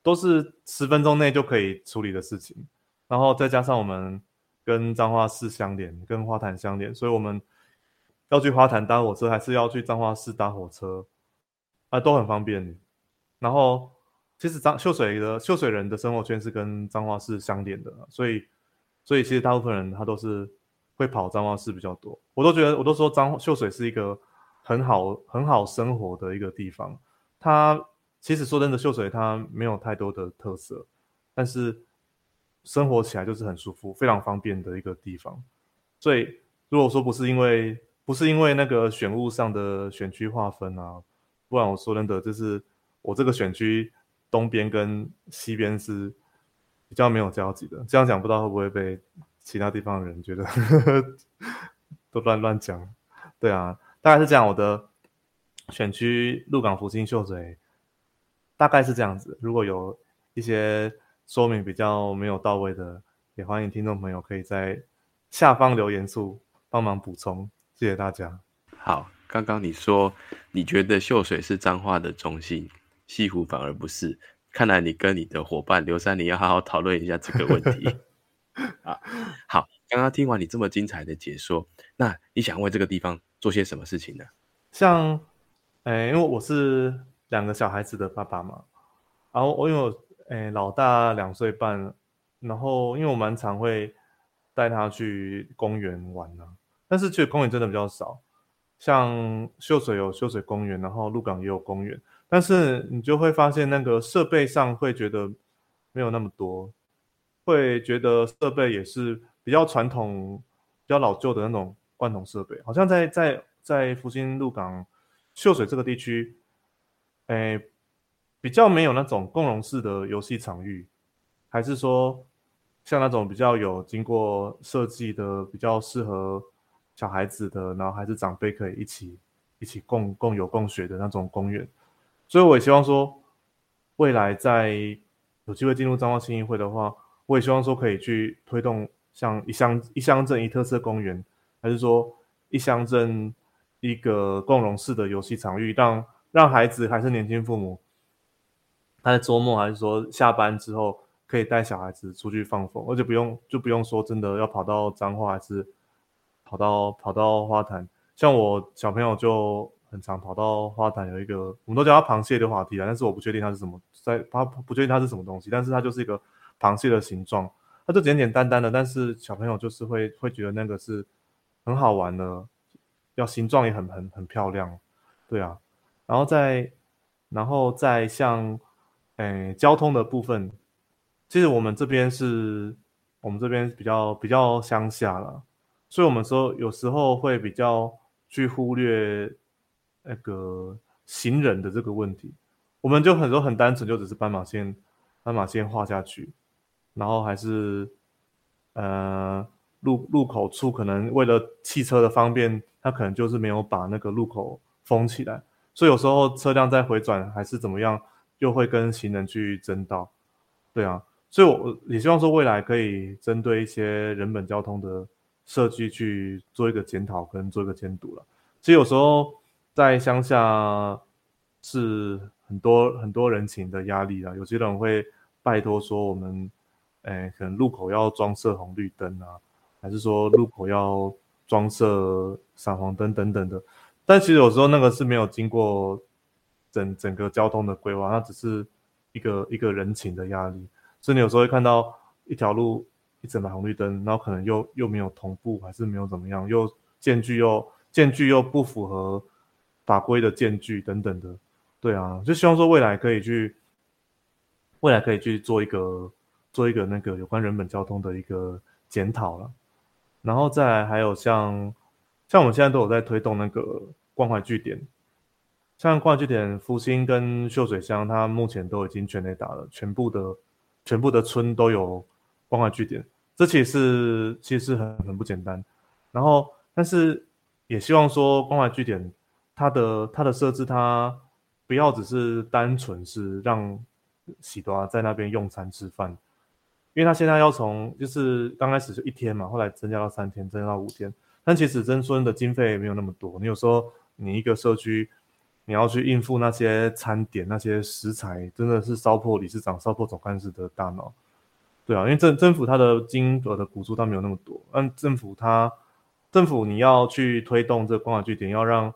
都是十分钟内就可以处理的事情。然后再加上我们跟彰化市相连，跟花坛相连，所以我们要去花坛搭火车，还是要去彰化市搭火车，啊，都很方便。然后其实彰秀水的秀水人的生活圈是跟彰化市相连的，所以。所以其实大部分人他都是会跑彰化市比较多，我都觉得我都说彰秀水是一个很好很好生活的一个地方。它其实说真的，秀水它没有太多的特色，但是生活起来就是很舒服、非常方便的一个地方。所以如果说不是因为不是因为那个选务上的选区划分啊，不然我说真的，就是我这个选区东边跟西边是比较没有交集的。这样讲不知道会不会被其他地方的人觉得 (laughs) 都乱乱讲？对啊，大概是这样。我的选区鹿港、福清、秀水大概是这样子。如果有一些说明比较没有到位的，也欢迎听众朋友可以在下方留言处帮忙补充。谢谢大家。好，刚刚你说你觉得秀水是彰化的中心，西湖反而不是。看来你跟你的伙伴刘三林要好好讨论一下这个问题。(laughs) 啊，好，刚刚听完你这么精彩的解说，那你想为这个地方做些什么事情呢？像，哎，因为我是两个小孩子的爸爸嘛，然后我因为我，哎，老大两岁半，然后因为我蛮常会带他去公园玩呢。但是去公园真的比较少，像秀水有秀水公园，然后鹿港也有公园，但是你就会发现那个设备上会觉得没有那么多，会觉得设备也是比较传统、比较老旧的那种罐头设备，好像在在在福兴鹿港秀水这个地区，哎，比较没有那种共融式的游戏场域，还是说像那种比较有经过设计的，比较适合。小孩子的，然后还是长辈可以一起一起共共有共学的那种公园，所以我也希望说，未来在有机会进入彰化新议会的话，我也希望说可以去推动像一乡一乡镇一特色公园，还是说一乡镇一个共融式的游戏场域，让让孩子还是年轻父母，他在周末还是说下班之后可以带小孩子出去放风，而且不用就不用说真的要跑到彰化还是。跑到跑到花坛，像我小朋友就很常跑到花坛，有一个我们都叫它螃蟹的滑梯啊，但是我不确定它是什么，在它不确定它是什么东西，但是它就是一个螃蟹的形状，它就简简单单的，但是小朋友就是会会觉得那个是很好玩的，要形状也很很很漂亮，对啊，然后再然后再像诶交通的部分，其实我们这边是我们这边比较比较乡下了。所以，我们说有时候会比较去忽略那个行人的这个问题，我们就很多很单纯，就只是斑马线，斑马线画下去，然后还是呃路路口处可能为了汽车的方便，它可能就是没有把那个路口封起来，所以有时候车辆在回转还是怎么样，又会跟行人去争道，对啊，所以我也希望说未来可以针对一些人本交通的。设计去做一个检讨跟做一个监督了。其实有时候在乡下是很多很多人情的压力啊，有些人会拜托说我们，诶，可能路口要装设红绿灯啊，还是说路口要装设闪黄灯等等的。但其实有时候那个是没有经过整整个交通的规划，那只是一个一个人情的压力。所以你有时候会看到一条路。一整排红绿灯，然后可能又又没有同步，还是没有怎么样，又间距又间距又不符合法规的间距等等的，对啊，就希望说未来可以去，未来可以去做一个做一个那个有关人本交通的一个检讨了，然后再还有像像我们现在都有在推动那个关怀据点，像关怀据点福星跟秀水乡，它目前都已经全力打了，全部的全部的村都有关怀据点。这其实其实很很不简单，然后但是也希望说关怀据点它的它的设置它不要只是单纯是让喜多在那边用餐吃饭，因为他现在要从就是刚开始就一天嘛，后来增加到三天，增加到五天，但其实增孙的经费没有那么多，你有时候你一个社区你要去应付那些餐点那些食材，真的是烧破理事长烧破总干事的大脑。对啊，因为政政府它的金额的补助它没有那么多，但，政府它政府你要去推动这个关怀据点，要让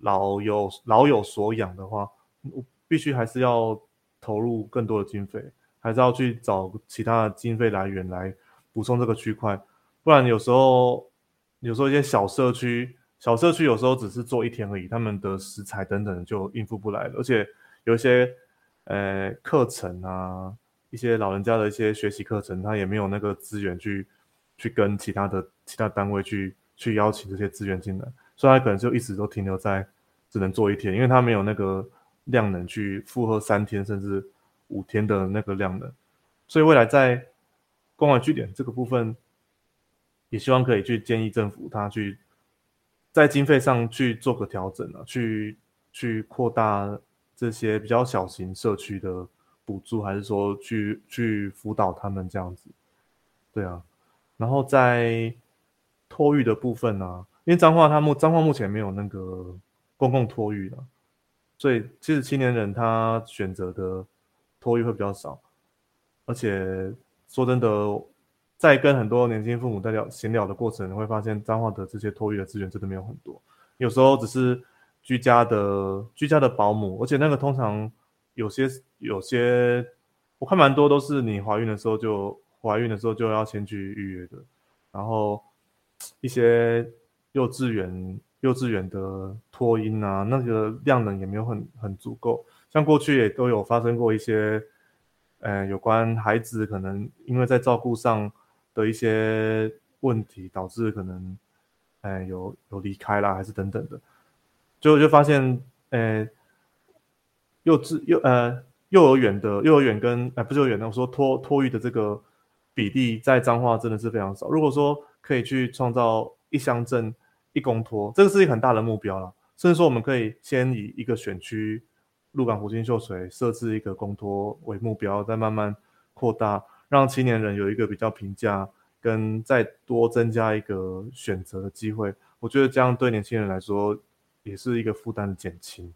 老有老有所养的话，我必须还是要投入更多的经费，还是要去找其他的经费来源来补充这个区块，不然有时候有时候一些小社区小社区有时候只是做一天而已，他们的食材等等就应付不来了，而且有一些呃课程啊，一些老人家的一些学习课程，他也没有那个资源去去跟其他的其他单位去去邀请这些资源进来，所以他可能就一直都停留在只能做一天，因为他没有那个量能去负荷三天甚至五天的那个量能，所以未来在关怀据点这个部分，也希望可以去建议政府他去。在经费上去做个调整啊，去去扩大这些比较小型社区的补助，还是说去去辅导他们这样子？对啊，然后在托育的部分呢，因为彰化他目彰化目前没有那个公共托育的，所以其实青年人他选择的托育会比较少，而且说真的。在跟很多年轻父母在聊闲聊的过程，会发现彰化的这些托育的资源真的没有很多，有时候只是居家的居家的保姆，而且那个通常有些有些，我看蛮多都是你怀孕的时候就怀孕的时候就要先去预约的，然后一些幼稚园幼稚园的托婴啊，那个量能也没有很很足够，像过去也都有发生过一些，呃，有关孩子可能因为在照顾上。的一些问题导致可能，哎，有有离开啦，还是等等的，就就发现，呃，幼稚幼呃幼儿园的幼儿园跟哎不是幼儿园的，我说托托育的这个比例在彰化真的是非常少。如果说可以去创造一乡镇一公托，这个是一个很大的目标了。甚至说我们可以先以一个选区鹿港湖金秀水设置一个公托为目标，再慢慢扩大。让青年人有一个比较平价，跟再多增加一个选择的机会，我觉得这样对年轻人来说也是一个负担的减轻。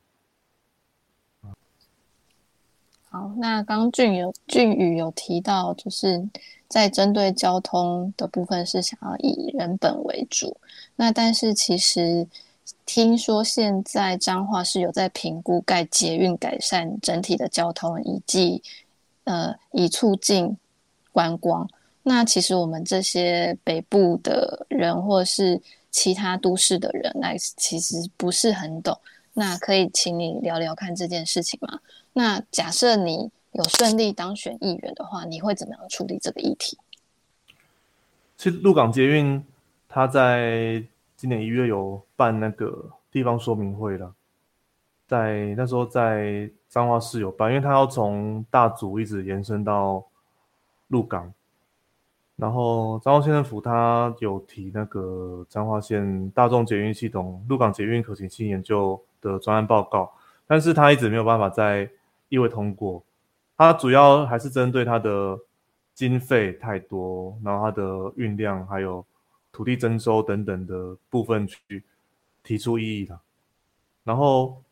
好，那刚俊有俊宇有提到，就是在针对交通的部分是想要以人本为主，那但是其实听说现在彰化是有在评估盖捷运改善整体的交通，以及呃以促进。观光，那其实我们这些北部的人，或是其他都市的人来，其实不是很懂。那可以请你聊聊看这件事情吗？那假设你有顺利当选议员的话，你会怎么样处理这个议题？其实鹿港捷运，他在今年一月有办那个地方说明会了，在那时候在彰化市有办，因为他要从大竹一直延伸到。鹿港，然后彰化县政府他有提那个彰化县大众捷运系统鹿港捷运可行性研究的专案报告，但是他一直没有办法在议会通过。它主要还是针对它的经费太多，然后它的运量还有土地征收等等的部分去提出异议的。然后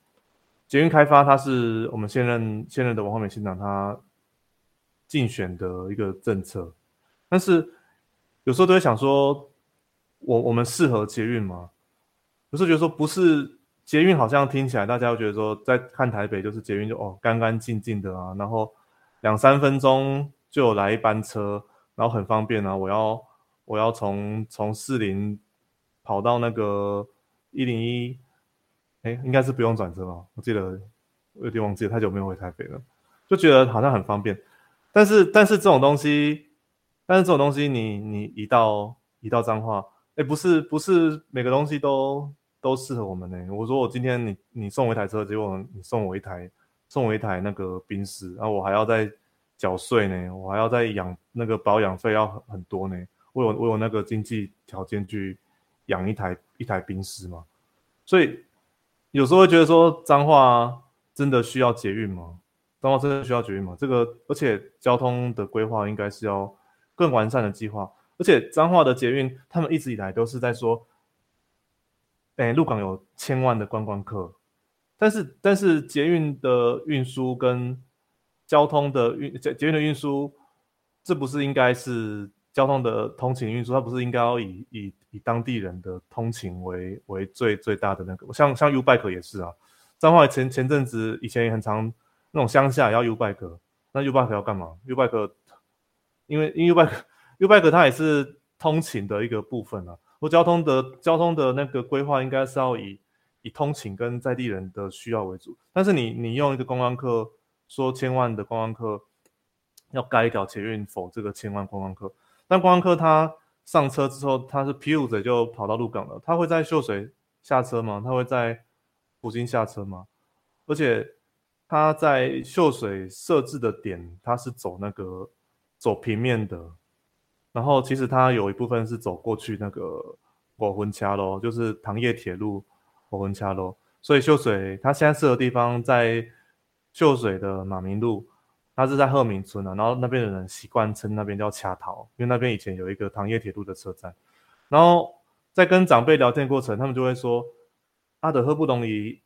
捷运开发，它是我们现任现任的王宏美县长他。竞选的一个政策，但是有时候都会想说，我我们适合捷运吗？有时候觉得说不是捷运，好像听起来大家会觉得说，在看台北就是捷运就哦干干净净的啊，然后两三分钟就有来一班车，然后很方便啊。我要我要从从四零跑到那个一零一，哎，应该是不用转车吧？我记得我有点忘记了，太久没有回台北了，就觉得好像很方便。但是，但是这种东西，但是这种东西，你你一到一到脏话，哎，不是不是每个东西都都适合我们呢。我说我今天你你送我一台车，结果你送我一台送我一台那个宾士，然后我还要再缴税呢，我还要再养那个保养费要很多呢。我有我有那个经济条件去养一台一台宾士吗？所以有时候会觉得说脏话真的需要捷运吗？彰化真的需要捷运吗？这个，而且交通的规划应该是要更完善的计划。而且彰化的捷运，他们一直以来都是在说，哎，鹿港有千万的观光客，但是但是捷运的运输跟交通的运捷捷运的运输，这不是应该是交通的通勤运输？它不是应该要以以以当地人的通勤为为最最大的那个？像像 U Bike 也是啊，彰化前前阵子以前也很常。那种乡下要 U bike，那 U bike 要干嘛？U bike，因为因为 U bike U (laughs) bike 它也是通勤的一个部分啊。或交通的交通的那个规划应该是要以以通勤跟在地人的需要为主。但是你你用一个观光客说千万的观光客要盖一条捷运否这个千万观光客，但观光客他上车之后他是皮五嘴就跑到鹿港了，他会在秀水下车吗？他会在福兴下车吗？而且他在秀水设置的点，他是走那个走平面的，然后其实他有一部分是走过去那个火魂桥咯，就是糖业铁路火魂掐咯。所以秀水他现在设的地方在秀水的马明路，他是在鹤鸣村啊，然后那边的人习惯称那边叫恰桃，因为那边以前有一个糖业铁路的车站，然后在跟长辈聊天过程，他们就会说阿德喝不懂伊。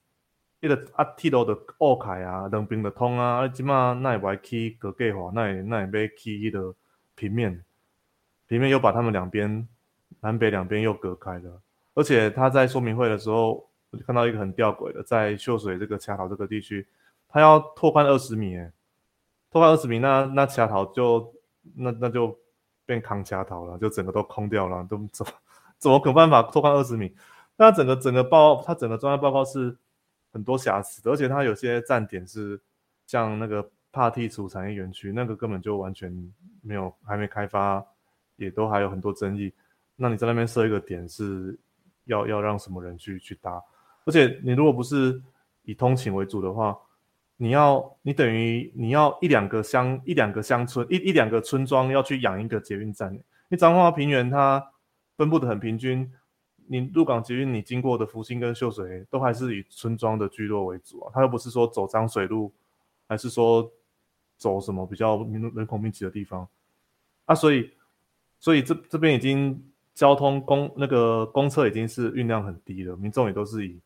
迄个阿，铁路的乌开啊，两边的通啊，啊，即马那会起隔计划，那会那会要起迄个平面，平面又把他们两边南北两边又隔开了。而且他在说明会的时候，我就看到一个很吊诡的，在秀水这个恰桃这个地区，他要拓宽二十米，诶，拓宽二十米，那那恰桃就那那就变康卡桃了，就整个都空掉了，都怎么怎么可办法拓宽二十米？那整个整个报，他整个专业报告是。很多瑕疵的，而且它有些站点是像那个帕蒂楚产业园区，那个根本就完全没有，还没开发，也都还有很多争议。那你在那边设一个点，是要要让什么人去去搭？而且你如果不是以通勤为主的话，你要你等于你要一两个乡一两个乡村一一两个村庄要去养一个捷运站。你彰化平原它分布的很平均。你入港捷运，你经过的福兴跟秀水都还是以村庄的聚落为主啊，它又不是说走漳水路，还是说走什么比较人人口密集的地方啊，所以所以这这边已经交通公那个公车已经是运量很低了，民众也都是以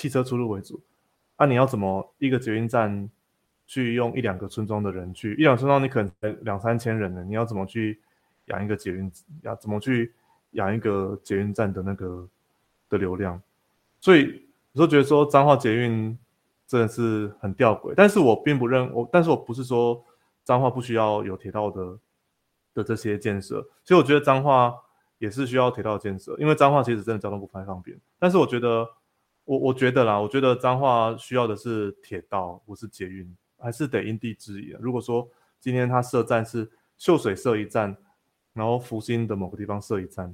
汽车出入为主，啊，你要怎么一个捷运站去用一两个村庄的人去，一两村庄你可能两三千人呢，你要怎么去养一个捷运，要怎么去？养一个捷运站的那个的流量，所以我就觉得说彰化捷运真的是很吊诡。但是我并不认我，但是我不是说彰化不需要有铁道的的这些建设。其实我觉得彰化也是需要铁道建设，因为彰化其实真的交通不太方便。但是我觉得我我觉得啦，我觉得彰化需要的是铁道，不是捷运，还是得因地制宜。如果说今天它设站是秀水设一站。然后福兴的某个地方设一站，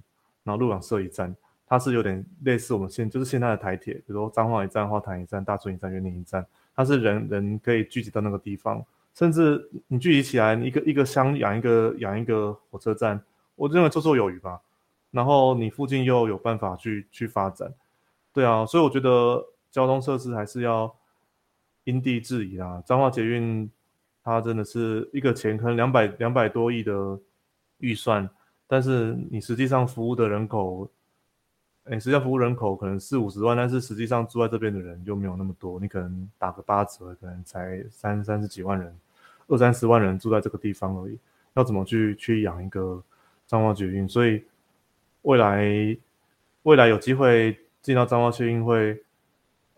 然后鹿港设一站，它是有点类似我们现就是现在的台铁，比如说彰化一站、花坛一站、大村一站、园林一站，它是人人可以聚集到那个地方，甚至你聚集起来，一个一个乡养一个养一个火车站，我认为绰绰有余吧。然后你附近又有办法去去发展，对啊，所以我觉得交通设施还是要因地制宜啦。彰化捷运它真的是一个钱坑两百两百多亿的。预算，但是你实际上服务的人口，哎，实际上服务人口可能四五十万，但是实际上住在这边的人就没有那么多。你可能打个八折，可能才三三十几万人，二三十万人住在这个地方而已。要怎么去去养一个彰化捷运？所以未来未来有机会进到彰化捷运会，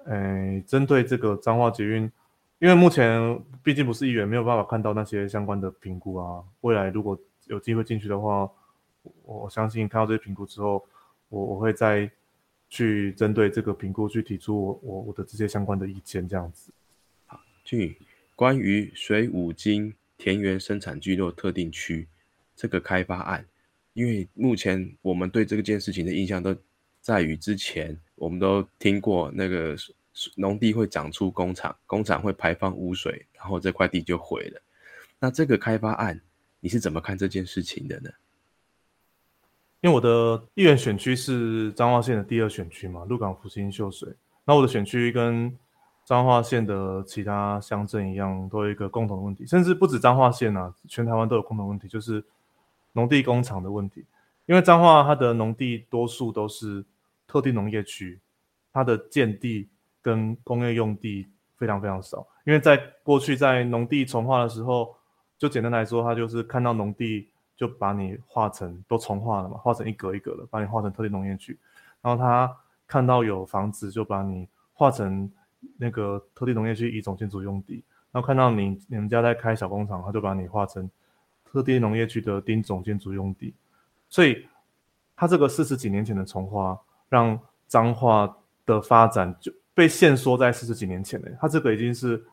哎，针对这个彰化捷运，因为目前毕竟不是议员，没有办法看到那些相关的评估啊。未来如果有机会进去的话，我相信看到这些评估之后，我我会再去针对这个评估去提出我我我的这些相关的意见，这样子。好，俊宇，关于水五金田园生产聚落特定区这个开发案，因为目前我们对这件事情的印象都在于之前我们都听过那个农地会长出工厂，工厂会排放污水，然后这块地就毁了。那这个开发案。你是怎么看这件事情的呢？因为我的议员选区是彰化县的第二选区嘛，鹿港、福兴、秀水。那我的选区跟彰化县的其他乡镇一样，都有一个共同的问题，甚至不止彰化县啊，全台湾都有共同问题，就是农地工厂的问题。因为彰化它的农地多数都是特定农业区，它的建地跟工业用地非常非常少。因为在过去在农地重化的时候，就简单来说，他就是看到农地就把你划成都重划了嘛，划成一格一格的，把你划成特定农业区。然后他看到有房子，就把你划成那个特定农业区乙种建筑用地。然后看到你你们家在开小工厂，他就把你划成特定农业区的丁种建筑用地。所以他这个四十几年前的重化，让彰化的发展就被限缩在四十几年前的，它这个已经是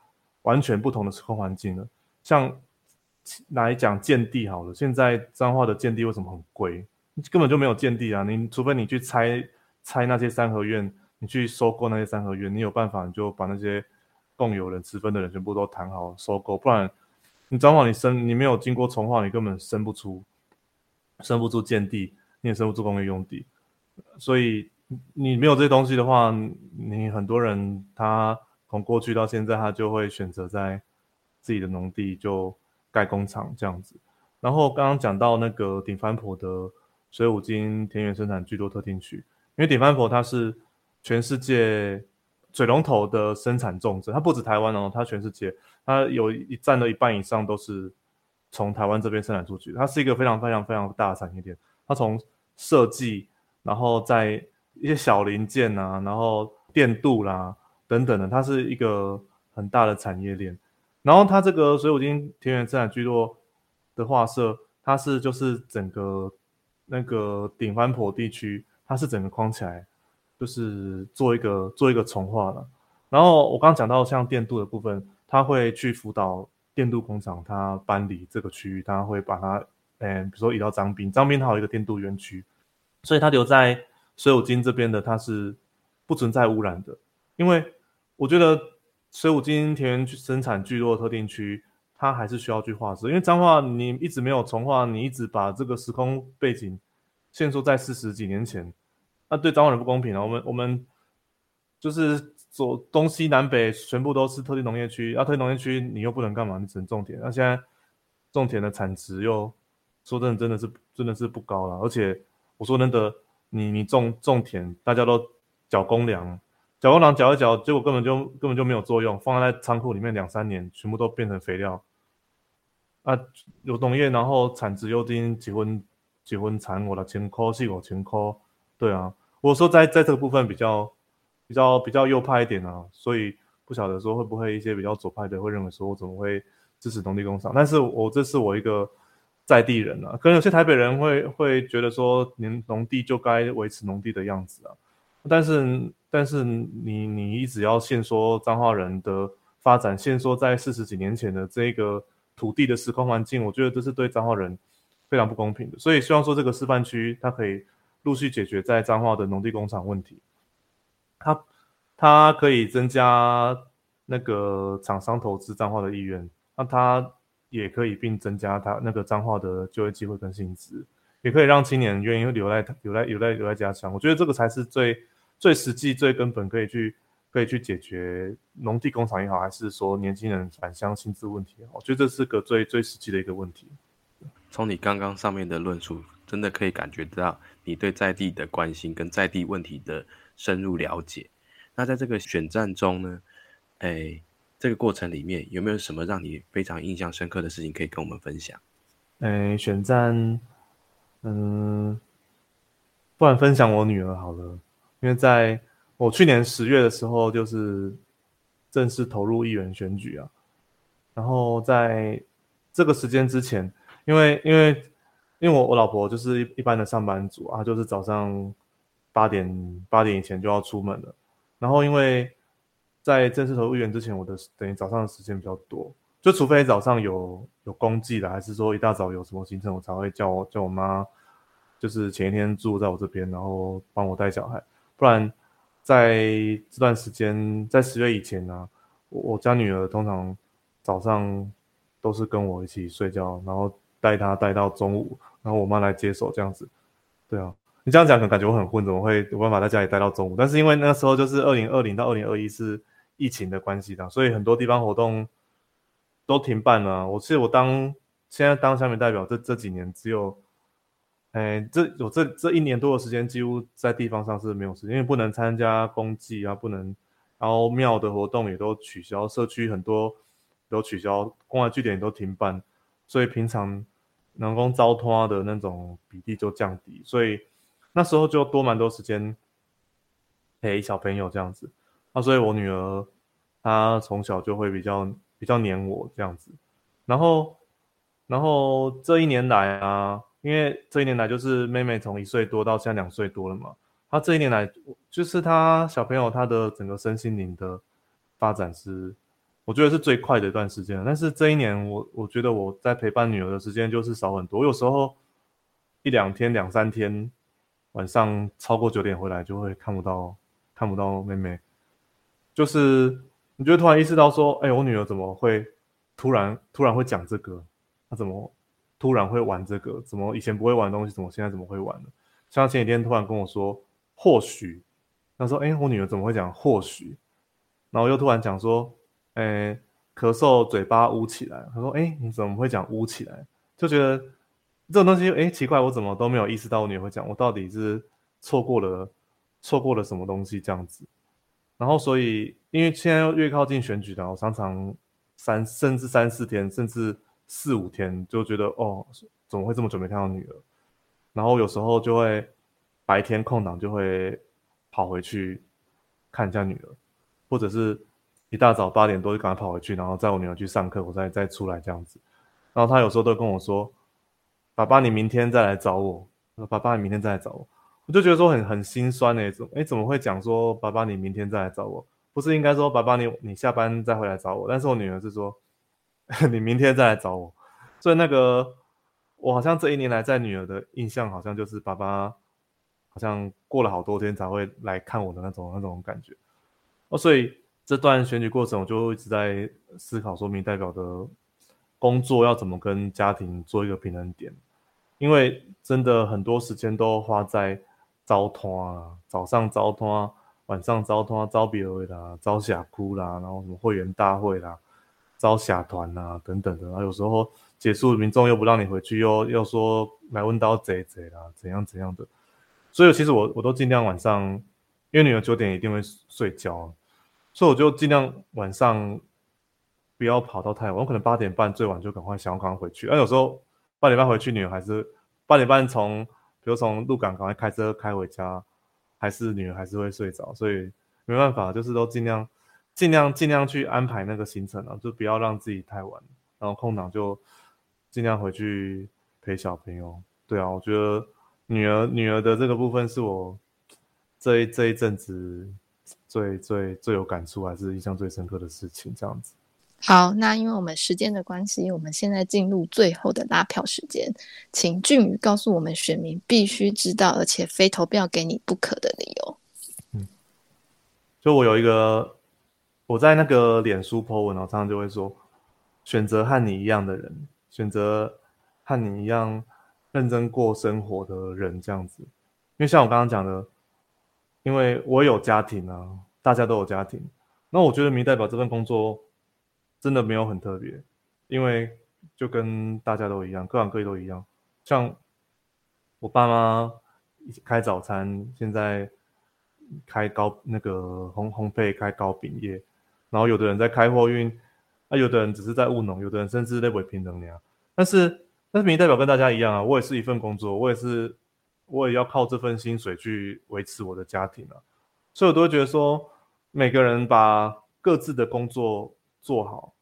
完全不同的时空环境了。像来讲建地好了，现在彰化的建地为什么很贵？根本就没有建地啊！你除非你去拆拆那些三合院，你去收购那些三合院，你有办法你就把那些共有人持分的人全部都谈好收购，不然你彰化你生你没有经过重化，你根本生不出生不出建地，你也生不出工业用地，所以。你没有这些东西的话，你很多人他从过去到现在，他就会选择在自己的农地就盖工厂这样子。然后刚刚讲到那个顶番婆的水五金田园生产居多特定区，因为顶番婆它是全世界水龙头的生产重镇，它不止台湾哦，它全世界它有一占了一半以上都是从台湾这边生产出去，它是一个非常非常非常大的产业链。它从设计，然后在一些小零件啊，然后电镀啦等等的，它是一个很大的产业链。然后它这个水五金田园生产聚落的画设，它是就是整个那个顶番坡地区，它是整个框起来，就是做一个做一个重画了。然后我刚刚讲到像电镀的部分，它会去辅导电镀工厂，它搬离这个区域，它会把它，嗯，比如说移到张滨，张滨它有一个电镀园区，所以它留在。水五金这边的它是不存在污染的，因为我觉得水五金田园生产聚落特定区，它还是需要去划设，因为彰化你一直没有重划，你一直把这个时空背景限缩在四十几年前，那对彰化人不公平啊！我们我们就是左东西南北全部都是特定农业区，要特定农业区你又不能干嘛？你只能种田，那现在种田的产值又说真的真的是真的是不高了，而且我说真的。你你种种田，大家都缴公粮，缴公粮缴一缴，结果根本就根本就没有作用，放在仓库里面两三年，全部都变成肥料。啊，有农业，然后产值又低，结婚结婚产我的千块，是我千块。对啊，我说在在这个部分比较比较比较右派一点啊，所以不晓得说会不会一些比较左派的会认为说我怎么会支持农地工厂？但是我这是我一个。在地人啊，可能有些台北人会会觉得说，您农地就该维持农地的样子啊。但是，但是你你一直要限说彰化人的发展，限说在四十几年前的这个土地的时空环境，我觉得这是对彰化人非常不公平的。所以，希望说这个示范区它可以陆续解决在彰化的农地工厂问题，它它可以增加那个厂商投资彰化的意愿，那它。也可以并增加他那个彰化的就业机会跟薪资，也可以让青年愿意留在留在留在留在家乡。我觉得这个才是最最实际、最根本，可以去可以去解决农地工厂也好，还是说年轻人返乡薪资问题也好，我觉得这是个最最实际的一个问题。从你刚刚上面的论述，真的可以感觉到你对在地的关心跟在地问题的深入了解。那在这个选战中呢，哎。这个过程里面有没有什么让你非常印象深刻的事情可以跟我们分享？哎，选战，嗯，不然分享我女儿好了，因为在我去年十月的时候，就是正式投入议员选举啊。然后在这个时间之前，因为因为因为我我老婆就是一一般的上班族啊，就是早上八点八点以前就要出门了，然后因为。在正式投入议员之前，我的等于早上的时间比较多，就除非早上有有公祭的，还是说一大早有什么行程，我才会叫我叫我妈，就是前一天住在我这边，然后帮我带小孩。不然在这段时间，在十月以前呢，我家女儿通常早上都是跟我一起睡觉，然后带她带到中午，然后我妈来接手这样子。对啊。你这样讲可能感觉我很混，怎么会有办法在家里待到中午？但是因为那时候就是二零二零到二零二一是。疫情的关系的，所以很多地方活动都停办了。我是我当现在当乡民代表，这这几年只有，哎，这有这这一年多的时间，几乎在地方上是没有时间，因为不能参加公祭啊，不能，然后庙的活动也都取消，社区很多都取消，公安据点也都停办，所以平常能够招托的那种比例就降低，所以那时候就多蛮多时间陪小朋友这样子。啊，所以我女儿她从小就会比较比较黏我这样子，然后然后这一年来啊，因为这一年来就是妹妹从一岁多到现在两岁多了嘛，她这一年来，就是她小朋友她的整个身心灵的发展是，我觉得是最快的一段时间。但是这一年，我我觉得我在陪伴女儿的时间就是少很多。有时候一两天、两三天，晚上超过九点回来就会看不到看不到妹妹，就是你就突然意识到说，哎，我女儿怎么会突然突然会讲这个？她怎么突然会玩这个？怎么以前不会玩东西，怎么现在怎么会玩呢？像前几天突然跟我说。或许，他说：“哎，我女儿怎么会讲或许？”然后又突然讲说：“哎，咳嗽，嘴巴捂起来。”他说：“哎，你怎么会讲捂起来？”就觉得这种东西，哎，奇怪，我怎么都没有意识到我女儿会讲，我到底是错过了错过了什么东西这样子。然后，所以因为现在越靠近选举的，我常常三甚至三四天，甚至四五天，就觉得哦，怎么会这么久没看到女儿？然后有时候就会。白天空档就会跑回去看一下女儿，或者是一大早八点多就赶快跑回去，然后载我女儿去上课，我再再出来这样子。然后他有时候都跟我说：“爸爸，你明天再来找我。”爸爸，你明天再来找我。”我就觉得说很很心酸那种。哎，怎么会讲说爸爸，你明天再来找我？不是应该说爸爸，你你下班再回来找我？但是我女儿是说 (laughs) 你明天再来找我。所以那个我好像这一年来在女儿的印象，好像就是爸爸。好像过了好多天才会来看我的那种那种感觉哦，所以这段选举过程，我就一直在思考，说明代表的工作要怎么跟家庭做一个平衡点，因为真的很多时间都花在招通啊，早上招通啊，晚上招通啊，招别位啦，招峡哭啦，然后什么会员大会啦，招峡团啦等等的，然后有时候结束民众又不让你回去，又又说来问到贼贼啦，怎样怎样的。所以其实我我都尽量晚上，因为女儿九点一定会睡觉，所以我就尽量晚上不要跑到太晚。我可能八点半最晚就赶快想要赶快回去。而有时候八点半回去，女儿还是八点半从，比如从鹿港赶快开车开回家，还是女儿还是会睡着。所以没办法，就是都尽量尽量尽量去安排那个行程啊，就不要让自己太晚。然后空档就尽量回去陪小朋友。对啊，我觉得。女儿，女儿的这个部分是我这一这一阵子最最最有感触，还是印象最深刻的事情。这样子。好，那因为我们时间的关系，我们现在进入最后的拉票时间，请俊宇告诉我们选民必须知道而且非投票给你不可的理由。嗯，就我有一个我在那个脸书 po 文，然后常常就会说，选择和你一样的人，选择和你一样。认真过生活的人这样子，因为像我刚刚讲的，因为我有家庭啊，大家都有家庭，那我觉得民代表这份工作真的没有很特别，因为就跟大家都一样，各行各业都一样。像我爸妈开早餐，现在开糕那个烘烘焙开糕饼业，然后有的人在开货运，啊，有的人只是在务农，有的人甚至在委平等呀，但是。但是民代表跟大家一样啊，我也是一份工作，我也是，我也要靠这份薪水去维持我的家庭啊，所以我都会觉得说，每个人把各自的工作做好，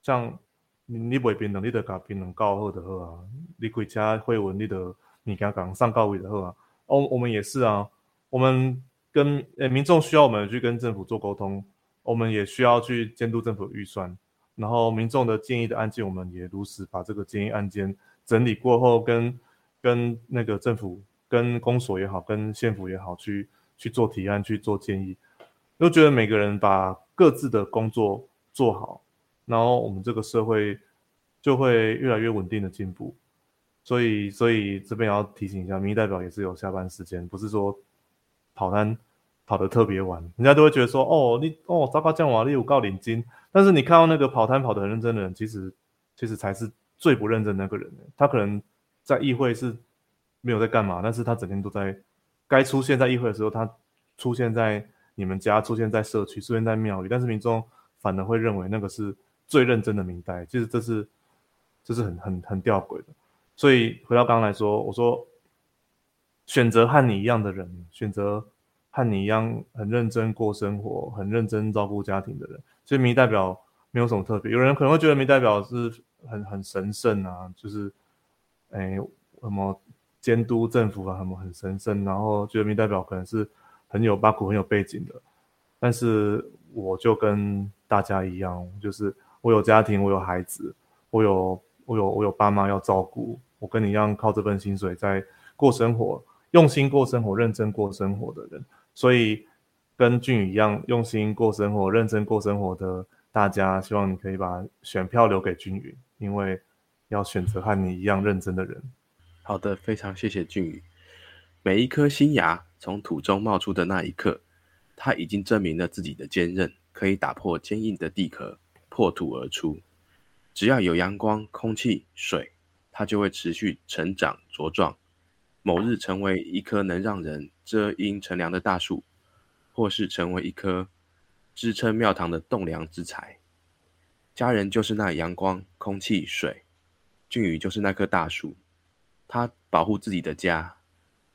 像你你为平等，你得搞平等高好的好啊，你回家会问你的你刚刚上高位的好啊，哦，我们也是啊，我们跟呃民众需要我们去跟政府做沟通，我们也需要去监督政府预算，然后民众的建议的案件，我们也如实把这个建议案件。整理过后，跟跟那个政府、跟公所也好，跟县府也好，去去做提案、去做建议，都觉得每个人把各自的工作做好，然后我们这个社会就会越来越稳定的进步。所以，所以这边要提醒一下，民意代表也是有下班时间，不是说跑单跑得特别晚，人家都会觉得说，哦，你哦，糟糕，降瓦力五告领金。但是你看到那个跑摊跑得很认真的人，其实其实才是。最不认真那个人，他可能在议会是没有在干嘛，但是他整天都在该出现在议会的时候，他出现在你们家，出现在社区，出现在庙宇，但是民众反而会认为那个是最认真的明代，其实这是这是很很很吊诡的。所以回到刚刚来说，我说选择和你一样的人，选择和你一样很认真过生活、很认真照顾家庭的人，所以民代表没有什么特别。有人可能会觉得民代表是。很很神圣啊，就是，哎，什么监督政府啊，什么很神圣，然后觉得民代表可能是很有八股、很有背景的。但是我就跟大家一样，就是我有家庭，我有孩子，我有我有我有爸妈要照顾，我跟你一样靠这份薪水在过生活，用心过生活，认真过生活的人。所以跟俊宇一样用心过生活、认真过生活的大家，希望你可以把选票留给俊宇，因为要选择和你一样认真的人。好的，非常谢谢俊宇。每一颗新芽从土中冒出的那一刻，它已经证明了自己的坚韧，可以打破坚硬的地壳，破土而出。只要有阳光、空气、水，它就会持续成长茁壮，某日成为一棵能让人遮阴乘凉的大树，或是成为一棵支撑庙堂的栋梁之材。家人就是那阳光、空气、水，俊宇就是那棵大树。他保护自己的家，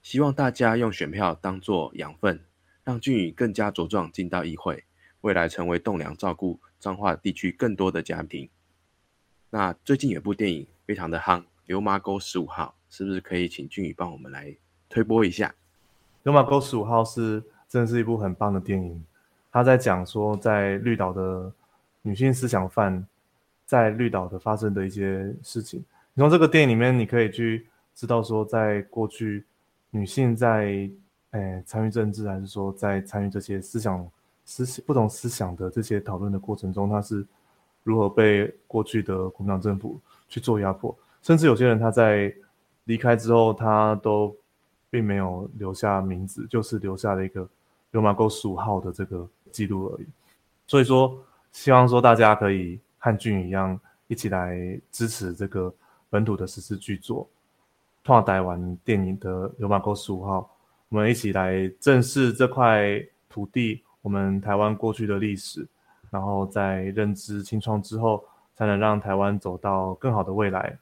希望大家用选票当作养分，让俊宇更加茁壮，进到议会，未来成为栋梁，照顾彰化地区更多的家庭。那最近有部电影非常的夯，《流麻沟十五号》，是不是可以请俊宇帮我们来推播一下？《流麻沟十五号》是真的是一部很棒的电影，他在讲说在绿岛的女性思想犯在绿岛的发生的一些事情。你从这个电影里面，你可以去。知道说，在过去，女性在诶参与政治，还是说在参与这些思想、思想不同思想的这些讨论的过程中，他是如何被过去的国民党政府去做压迫，甚至有些人他在离开之后，他都并没有留下名字，就是留下了一个流马沟十五号的这个记录而已。所以说，希望说大家可以和俊宇一样，一起来支持这个本土的实施剧作。跨台湾电影的流马沟十五号，我们一起来正视这块土地，我们台湾过去的历史，然后在认知清创之后，才能让台湾走到更好的未来。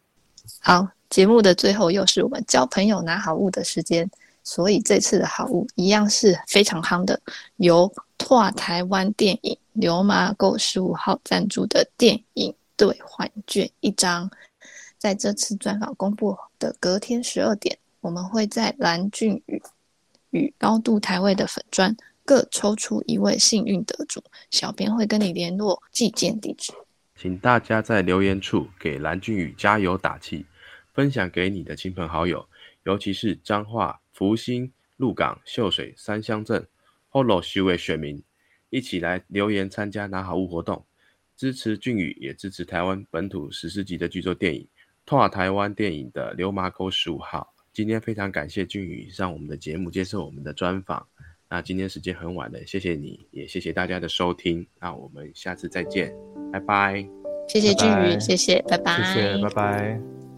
好，节目的最后又是我们交朋友拿好物的时间，所以这次的好物一样是非常夯的，由拓台湾电影流马沟十五号赞助的电影兑换券一张。在这次专访公布的隔天十二点，我们会在蓝俊宇与高度台位的粉砖各抽出一位幸运得主，小编会跟你联络寄件地址，请大家在留言处给蓝俊宇加油打气，分享给你的亲朋好友，尤其是彰化、福兴、鹿港、秀水三乡镇 Holo 徐伟选民，一起来留言参加拿好物活动，支持俊宇，也支持台湾本土史诗级的剧作电影。拓台湾电影的《流麻沟十五号》，今天非常感谢俊宇上我们的节目接受我们的专访。那今天时间很晚了，谢谢你也谢谢大家的收听。那我们下次再见，拜拜。谢谢俊宇，谢谢，拜拜。谢谢，拜拜。